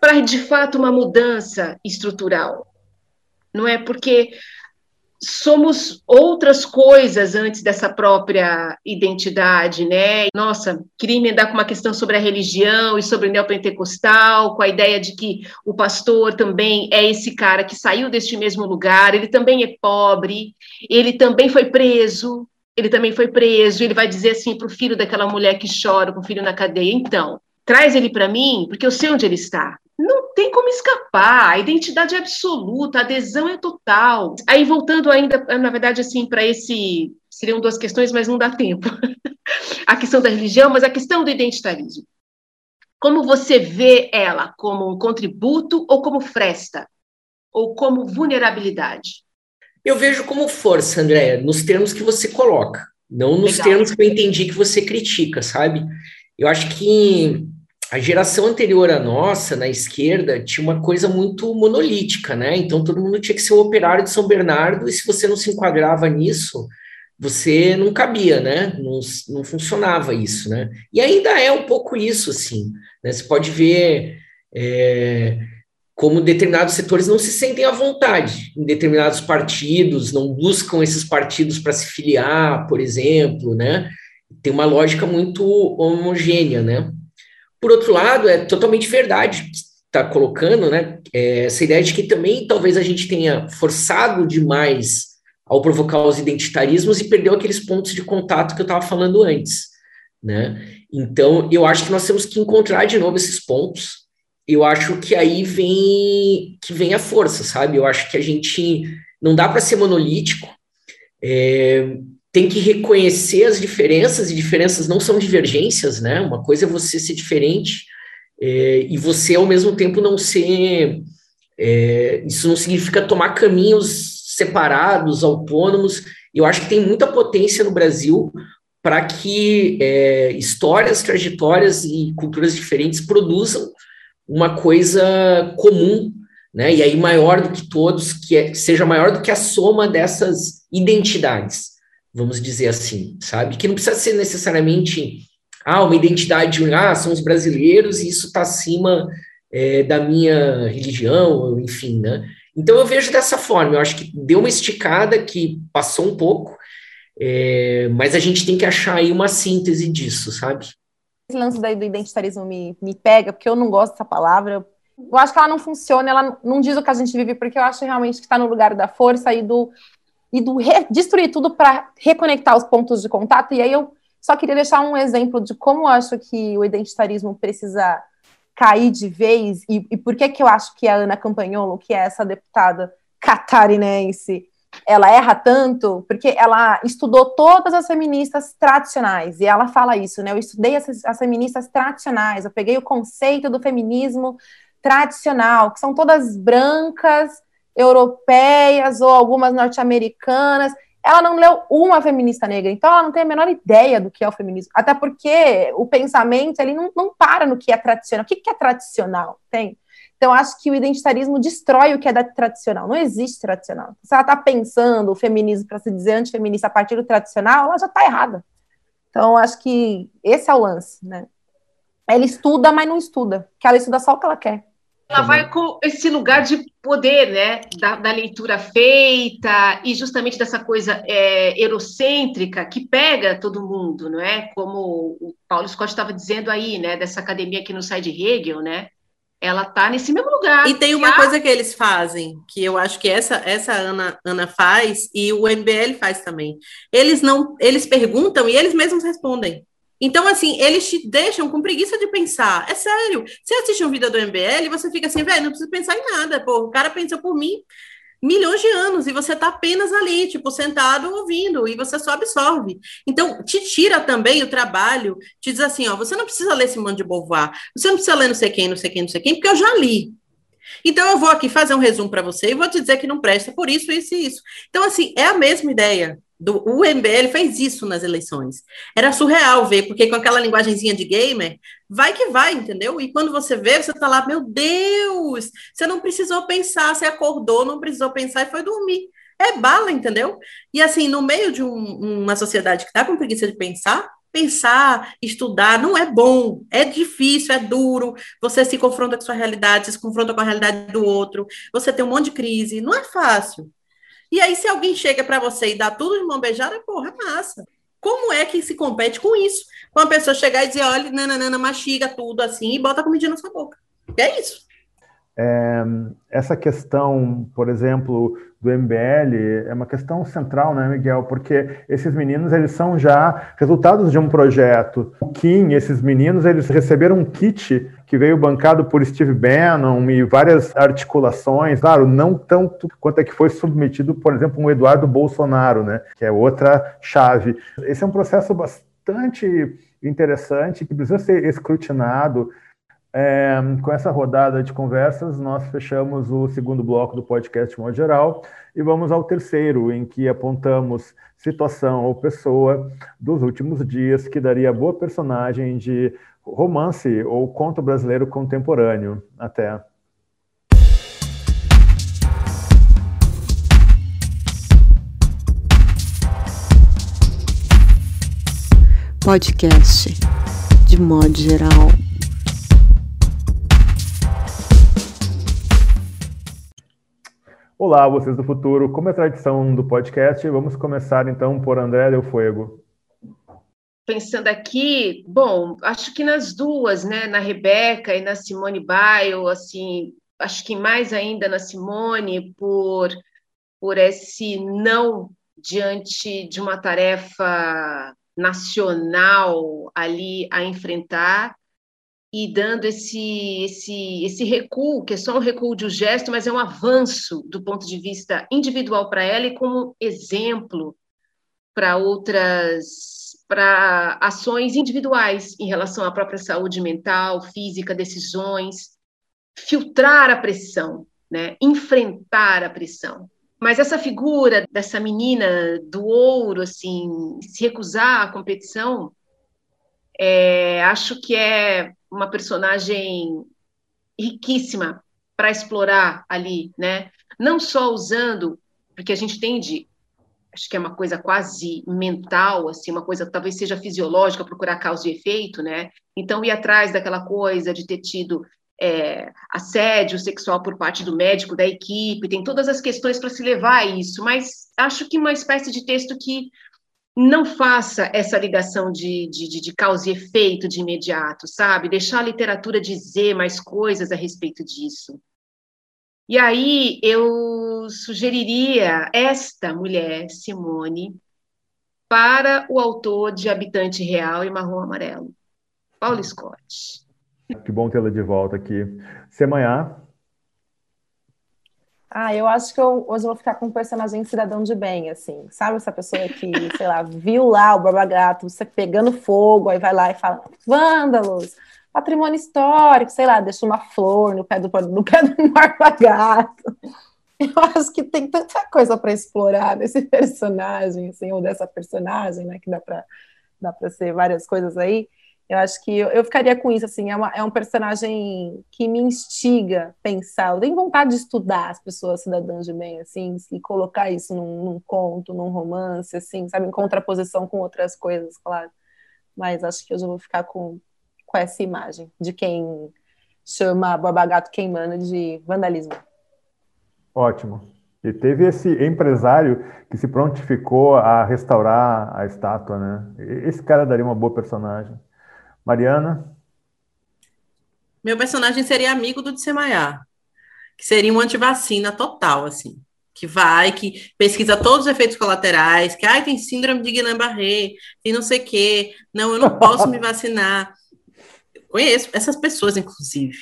Para de fato uma mudança estrutural não é? Porque somos outras coisas antes dessa própria identidade, né? Nossa, queria emendar com uma questão sobre a religião e sobre o neopentecostal, com a ideia de que o pastor também é esse cara que saiu deste mesmo lugar, ele também é pobre, ele também foi preso, ele também foi preso, ele vai dizer assim para o filho daquela mulher que chora com o filho na cadeia, então, traz ele para mim, porque eu sei onde ele está não tem como escapar, a identidade é absoluta, a adesão é total. Aí, voltando ainda, na verdade, assim, para esse. Seriam duas questões, mas não dá tempo. <laughs> a questão da religião, mas a questão do identitarismo. Como você vê ela? Como um contributo ou como fresta? Ou como vulnerabilidade? Eu vejo como força, Andréa, nos termos que você coloca, não nos Legal. termos que eu entendi que você critica, sabe? Eu acho que a geração anterior à nossa, na esquerda, tinha uma coisa muito monolítica, né? Então todo mundo tinha que ser o operário de São Bernardo, e se você não se enquadrava nisso, você não cabia, né? Não, não funcionava isso, né? E ainda é um pouco isso, assim. Né? Você pode ver é, como determinados setores não se sentem à vontade em determinados partidos, não buscam esses partidos para se filiar, por exemplo, né? Tem uma lógica muito homogênea, né? Por outro lado, é totalmente verdade está colocando, né? É, essa ideia de que também talvez a gente tenha forçado demais ao provocar os identitarismos e perdeu aqueles pontos de contato que eu estava falando antes, né? Então, eu acho que nós temos que encontrar de novo esses pontos. Eu acho que aí vem que vem a força, sabe? Eu acho que a gente não dá para ser monolítico. É, tem que reconhecer as diferenças e diferenças não são divergências, né? Uma coisa é você ser diferente é, e você ao mesmo tempo não ser. É, isso não significa tomar caminhos separados, autônomos. Eu acho que tem muita potência no Brasil para que é, histórias, trajetórias e culturas diferentes produzam uma coisa comum, né? E aí maior do que todos, que, é, seja maior do que a soma dessas identidades, vamos dizer assim, sabe? Que não precisa ser necessariamente ah, uma identidade, ah, são os brasileiros e isso está acima é, da minha religião, enfim, né? Então eu vejo dessa forma, eu acho que deu uma esticada que passou um pouco, é, mas a gente tem que achar aí uma síntese disso, sabe? Esse lance do identitarismo me, me pega, porque eu não gosto dessa palavra. Eu acho que ela não funciona, ela não diz o que a gente vive, porque eu acho realmente que está no lugar da força e do, e do destruir tudo para reconectar os pontos de contato. E aí eu só queria deixar um exemplo de como eu acho que o identitarismo precisa cair de vez, e, e por que, que eu acho que a Ana Campagnolo, que é essa deputada catarinense, ela erra tanto, porque ela estudou todas as feministas tradicionais, e ela fala isso, né? Eu estudei as, as feministas tradicionais, eu peguei o conceito do feminismo tradicional, que são todas brancas, europeias ou algumas norte-americanas, ela não leu uma feminista negra, então ela não tem a menor ideia do que é o feminismo. Até porque o pensamento ele não, não para no que é tradicional. O que, que é tradicional? Tem. Então, acho que o identitarismo destrói o que é tradicional. Não existe tradicional. Se ela está pensando o feminismo para se dizer antifeminista a partir do tradicional, ela já está errada. Então, acho que esse é o lance, né? Ela estuda, mas não estuda. Que ela estuda só o que ela quer. Ela vai com esse lugar de poder, né, da, da leitura feita e justamente dessa coisa é, eurocêntrica que pega todo mundo, não é? Como o Paulo Scott estava dizendo aí, né, dessa academia que não sai de Hegel, né? Ela tá nesse mesmo lugar. E tem uma a... coisa que eles fazem, que eu acho que essa essa Ana, Ana faz e o MBL faz também. Eles não, eles perguntam e eles mesmos respondem. Então, assim, eles te deixam com preguiça de pensar. É sério. Você assiste um vídeo do MBL, você fica assim, velho, não precisa pensar em nada. Pô, o cara pensou por mim milhões de anos e você tá apenas ali, tipo, sentado ouvindo e você só absorve. Então, te tira também o trabalho, te diz assim, ó, você não precisa ler Simone de Beauvoir, você não precisa ler não sei quem, não sei quem, não sei quem, porque eu já li. Então, eu vou aqui fazer um resumo para você e vou te dizer que não presta por isso, isso e isso. Então, assim, é a mesma ideia do o MBL fez isso nas eleições. Era surreal ver, porque com aquela linguagemzinha de gamer, vai que vai, entendeu? E quando você vê, você tá lá, meu Deus, você não precisou pensar, você acordou, não precisou pensar e foi dormir. É bala, entendeu? E assim, no meio de um, uma sociedade que tá com preguiça de pensar, pensar, estudar, não é bom, é difícil, é duro, você se confronta com sua realidade, se confronta com a realidade do outro, você tem um monte de crise, não é fácil. E aí, se alguém chega para você e dá tudo de mão beijada, porra, é massa. Como é que se compete com isso? Com a pessoa chegar e dizer, olha, nananana, mastiga tudo assim e bota a comidinha na sua boca. É isso. É, essa questão, por exemplo, do MBL é uma questão central, né, Miguel? Porque esses meninos eles são já resultados de um projeto. O Kim, esses meninos, eles receberam um kit que veio bancado por Steve Bannon e várias articulações, claro, não tanto quanto é que foi submetido, por exemplo, um Eduardo Bolsonaro, né? Que é outra chave. Esse é um processo bastante interessante que precisa ser escrutinado é, com essa rodada de conversas, nós fechamos o segundo bloco do podcast de modo geral e vamos ao terceiro, em que apontamos situação ou pessoa dos últimos dias que daria boa personagem de romance ou conto brasileiro contemporâneo, até. Podcast, de modo geral. Olá, vocês do futuro. Como é tradição do podcast, vamos começar então por André Del Fuego. Pensando aqui, bom, acho que nas duas, né, na Rebeca e na Simone Biles, assim, acho que mais ainda na Simone por por esse não diante de uma tarefa nacional ali a enfrentar e dando esse, esse, esse recuo, que é só um recuo de um gesto, mas é um avanço do ponto de vista individual para ela e como exemplo para outras, para ações individuais em relação à própria saúde mental, física, decisões, filtrar a pressão, né? enfrentar a pressão. Mas essa figura dessa menina do ouro, assim, se recusar à competição, é, acho que é uma personagem riquíssima para explorar ali, né? Não só usando, porque a gente tende, acho que é uma coisa quase mental, assim, uma coisa talvez seja fisiológica, procurar causa e efeito, né? Então ir atrás daquela coisa de ter tido é, assédio sexual por parte do médico, da equipe, tem todas as questões para se levar a isso, mas acho que uma espécie de texto que não faça essa ligação de, de, de, causa e efeito de imediato, sabe? Deixar a literatura dizer mais coisas a respeito disso. E aí eu sugeriria esta mulher, Simone, para o autor de Habitante Real e Marrom Amarelo, Paulo Scott. Que bom tê-la de volta aqui. Semanhar, ah, eu acho que eu, hoje eu vou ficar com um personagem cidadão de bem, assim. Sabe essa pessoa que, <laughs> sei lá, viu lá o Barba Gato, você pegando fogo, aí vai lá e fala, vândalos, patrimônio histórico, sei lá, deixa uma flor no pé do, no pé do <laughs> Barba Gato. Eu acho que tem tanta coisa para explorar desse personagem, assim, ou dessa personagem, né, que dá para dá ser várias coisas aí. Eu acho que eu, eu ficaria com isso, assim, é, uma, é, um personagem que me instiga a pensar, eu tenho vontade de estudar as pessoas cidadãs de bem, assim, e colocar isso num, num, conto, num romance, assim, sabe, em contraposição com outras coisas, claro. Mas acho que hoje eu vou ficar com, com essa imagem de quem chama Gato queimando de vandalismo. Ótimo. E teve esse empresário que se prontificou a restaurar a estátua, né? Esse cara daria uma boa personagem. Mariana? Meu personagem seria amigo do Dsemaiá, que seria um antivacina total, assim. Que vai, que pesquisa todos os efeitos colaterais, que ai, tem síndrome de Guillain-Barré, tem não sei o quê, não, eu não <laughs> posso me vacinar. Eu conheço essas pessoas, inclusive.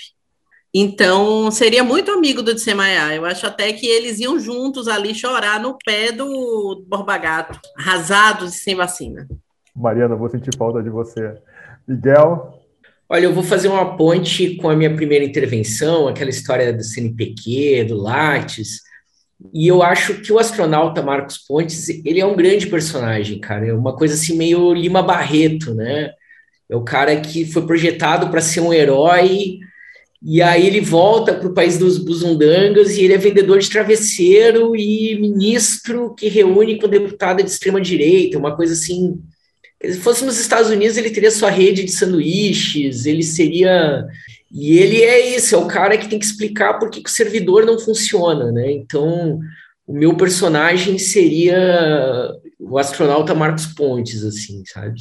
Então, seria muito amigo do Dsemaiá. Eu acho até que eles iam juntos ali chorar no pé do Borba Gato, arrasados e sem vacina. Mariana, vou sentir falta de você. Miguel? Olha, eu vou fazer uma ponte com a minha primeira intervenção, aquela história do CNPq, do Lattes, e eu acho que o astronauta Marcos Pontes, ele é um grande personagem, cara, é uma coisa assim meio Lima Barreto, né? É o cara que foi projetado para ser um herói, e aí ele volta para o país dos busundangas e ele é vendedor de travesseiro e ministro que reúne com deputada de extrema direita, uma coisa assim se fosse nos Estados Unidos, ele teria sua rede de sanduíches, ele seria. E ele é esse, é o cara que tem que explicar por que, que o servidor não funciona, né? Então, o meu personagem seria o astronauta Marcos Pontes, assim, sabe?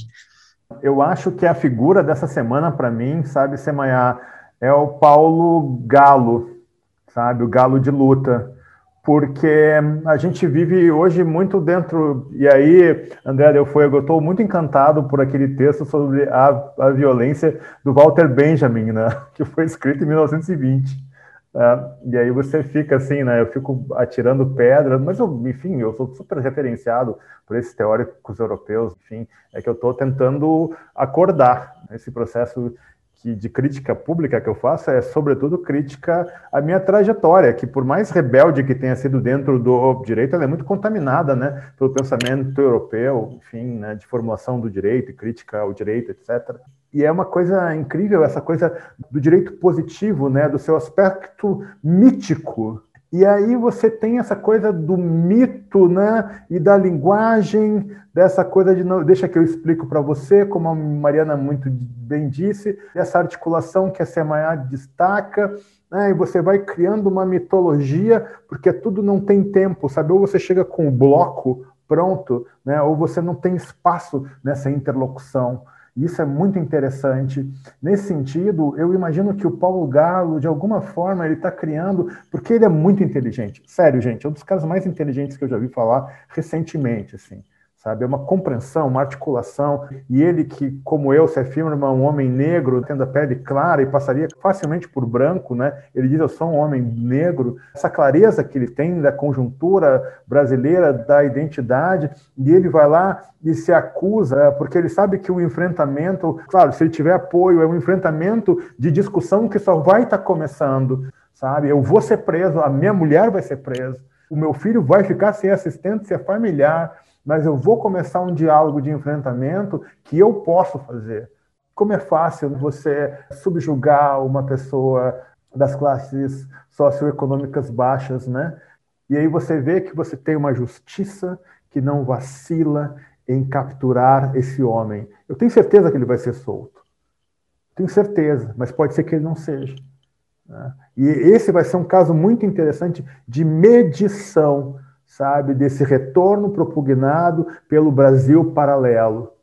Eu acho que a figura dessa semana, para mim, sabe, Semanhar, é o Paulo Galo, sabe? O Galo de luta porque a gente vive hoje muito dentro. E aí, André Del Fuego, eu estou muito encantado por aquele texto sobre a, a violência do Walter Benjamin, né, <laughs> que foi escrito em 1920. Né? E aí você fica assim, né? Eu fico atirando pedras, mas eu, enfim, eu sou super referenciado por esses teóricos europeus, enfim, é que eu estou tentando acordar esse processo que, de crítica pública que eu faço é, sobretudo, crítica à minha trajetória, que por mais rebelde que tenha sido dentro do direito, ela é muito contaminada, né, pelo pensamento europeu, enfim, né, de formulação do direito, crítica ao direito, etc. E é uma coisa incrível essa coisa do direito positivo, né, do seu aspecto mítico. E aí você tem essa coisa do mito, né, e da linguagem, dessa coisa de não, deixa que eu explico para você, como a Mariana muito bem disse, essa articulação que a Semaia destaca, né, e você vai criando uma mitologia, porque tudo não tem tempo, sabe? Ou você chega com o bloco pronto, né, ou você não tem espaço nessa interlocução. Isso é muito interessante. Nesse sentido, eu imagino que o Paulo Galo, de alguma forma, ele está criando, porque ele é muito inteligente. Sério, gente, é um dos caras mais inteligentes que eu já vi falar recentemente, assim sabe? É uma compreensão, uma articulação. E ele que, como eu, se afirma um homem negro, tendo a pele clara e passaria facilmente por branco, né? Ele diz, eu sou um homem negro. Essa clareza que ele tem da conjuntura brasileira, da identidade, e ele vai lá e se acusa, porque ele sabe que o enfrentamento, claro, se ele tiver apoio, é um enfrentamento de discussão que só vai estar tá começando, sabe? Eu vou ser preso, a minha mulher vai ser presa, o meu filho vai ficar sem assistência familiar, mas eu vou começar um diálogo de enfrentamento que eu posso fazer. Como é fácil você subjugar uma pessoa das classes socioeconômicas baixas, né? E aí você vê que você tem uma justiça que não vacila em capturar esse homem. Eu tenho certeza que ele vai ser solto. Tenho certeza, mas pode ser que ele não seja. Né? E esse vai ser um caso muito interessante de medição sabe, desse retorno propugnado pelo Brasil paralelo,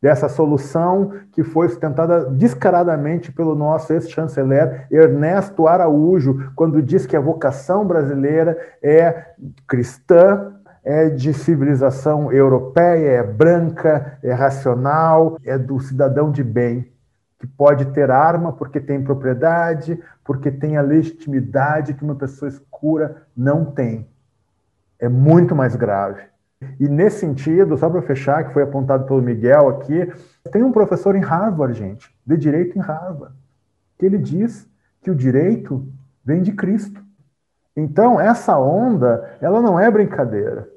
dessa solução que foi sustentada descaradamente pelo nosso ex-chanceler Ernesto Araújo, quando diz que a vocação brasileira é cristã, é de civilização europeia, é branca, é racional, é do cidadão de bem, que pode ter arma porque tem propriedade, porque tem a legitimidade que uma pessoa escura não tem é muito mais grave. E nesse sentido, só para fechar, que foi apontado pelo Miguel aqui, tem um professor em Harvard, gente, de direito em Harvard, que ele diz que o direito vem de Cristo. Então, essa onda, ela não é brincadeira.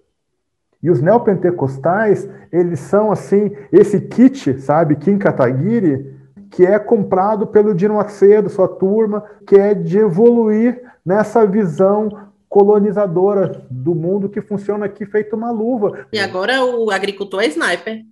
E os neopentecostais, eles são assim, esse kit, sabe, Kim Kataguiri, que é comprado pelo Dino Macedo, sua turma, que é de evoluir nessa visão colonizadora do mundo que funciona aqui feito uma luva. E agora o agricultor é sniper.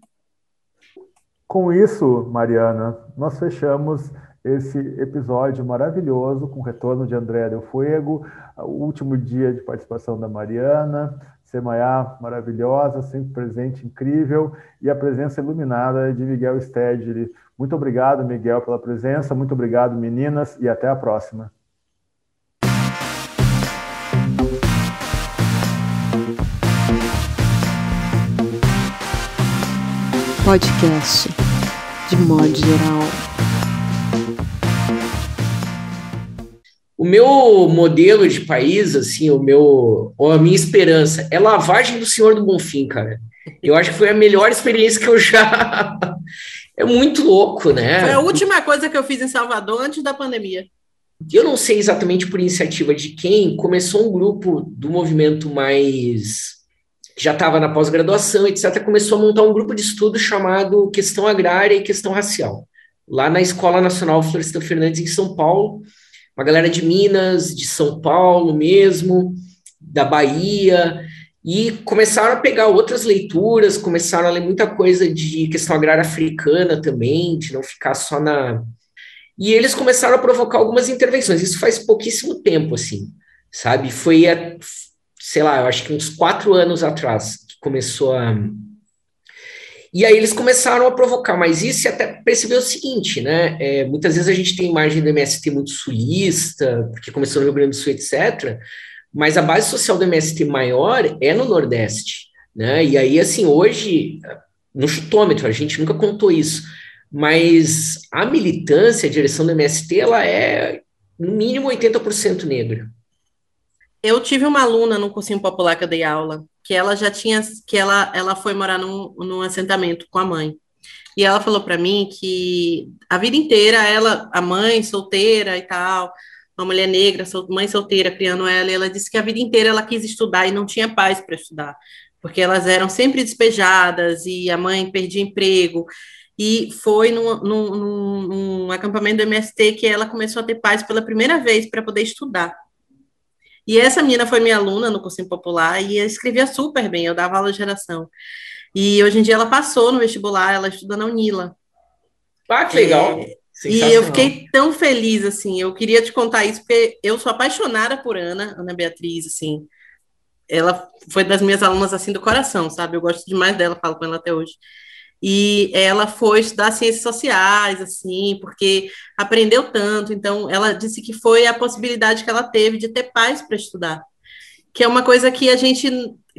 Com isso, Mariana, nós fechamos esse episódio maravilhoso com o retorno de André Del Fuego, o último dia de participação da Mariana, Semaiá maravilhosa, sempre presente, incrível, e a presença iluminada de Miguel Stedley. Muito obrigado, Miguel, pela presença, muito obrigado, meninas, e até a próxima. Podcast de modo geral. O meu modelo de país, assim, o meu, ou a minha esperança é lavagem do Senhor do Bonfim, cara. Eu acho que foi a melhor experiência que eu já. <laughs> é muito louco, né? Foi a última coisa que eu fiz em Salvador antes da pandemia. Eu não sei exatamente por iniciativa de quem, começou um grupo do movimento mais já estava na pós-graduação, etc., começou a montar um grupo de estudo chamado Questão Agrária e Questão Racial, lá na Escola Nacional Florestan Fernandes, em São Paulo. Uma galera de Minas, de São Paulo mesmo, da Bahia, e começaram a pegar outras leituras, começaram a ler muita coisa de questão agrária africana também, de não ficar só na. E eles começaram a provocar algumas intervenções. Isso faz pouquíssimo tempo, assim, sabe? Foi, sei lá, eu acho que uns quatro anos atrás, que começou a. E aí eles começaram a provocar, mas isso até percebeu o seguinte, né? É, muitas vezes a gente tem imagem do MST muito sulista, porque começou no Rio Grande do Sul, etc., mas a base social do MST maior é no Nordeste, né? E aí, assim, hoje, no chutômetro, a gente nunca contou isso, mas a militância, a direção do MST, ela é no mínimo 80% negra. Eu tive uma aluna no cursinho popular que eu dei aula, que ela já tinha, que ela, ela foi morar num, num assentamento com a mãe. E ela falou para mim que a vida inteira ela, a mãe solteira e tal, uma mulher negra, mãe solteira criando ela, e ela disse que a vida inteira ela quis estudar e não tinha paz para estudar, porque elas eram sempre despejadas e a mãe perdia emprego. e foi num, num, num, num acampamento do MST que ela começou a ter paz pela primeira vez para poder estudar. E essa menina foi minha aluna no cursinho popular e escrevia super bem, eu dava aula de geração. E hoje em dia ela passou no vestibular, ela estuda na Unila. Ah, que legal! É, e eu fiquei tão feliz, assim, eu queria te contar isso, porque eu sou apaixonada por Ana, Ana Beatriz, assim, ela foi das minhas alunas, assim, do coração, sabe, eu gosto demais dela, falo com ela até hoje, e ela foi estudar ciências sociais, assim, porque aprendeu tanto, então ela disse que foi a possibilidade que ela teve de ter paz para estudar, que é uma coisa que a gente,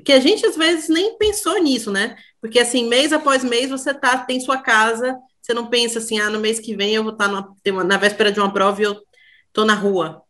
que a gente às vezes nem pensou nisso, né, porque assim, mês após mês você tá, tem sua casa, você não pensa assim, ah, no mês que vem eu vou estar tá na, véspera de uma prova e eu estou na rua.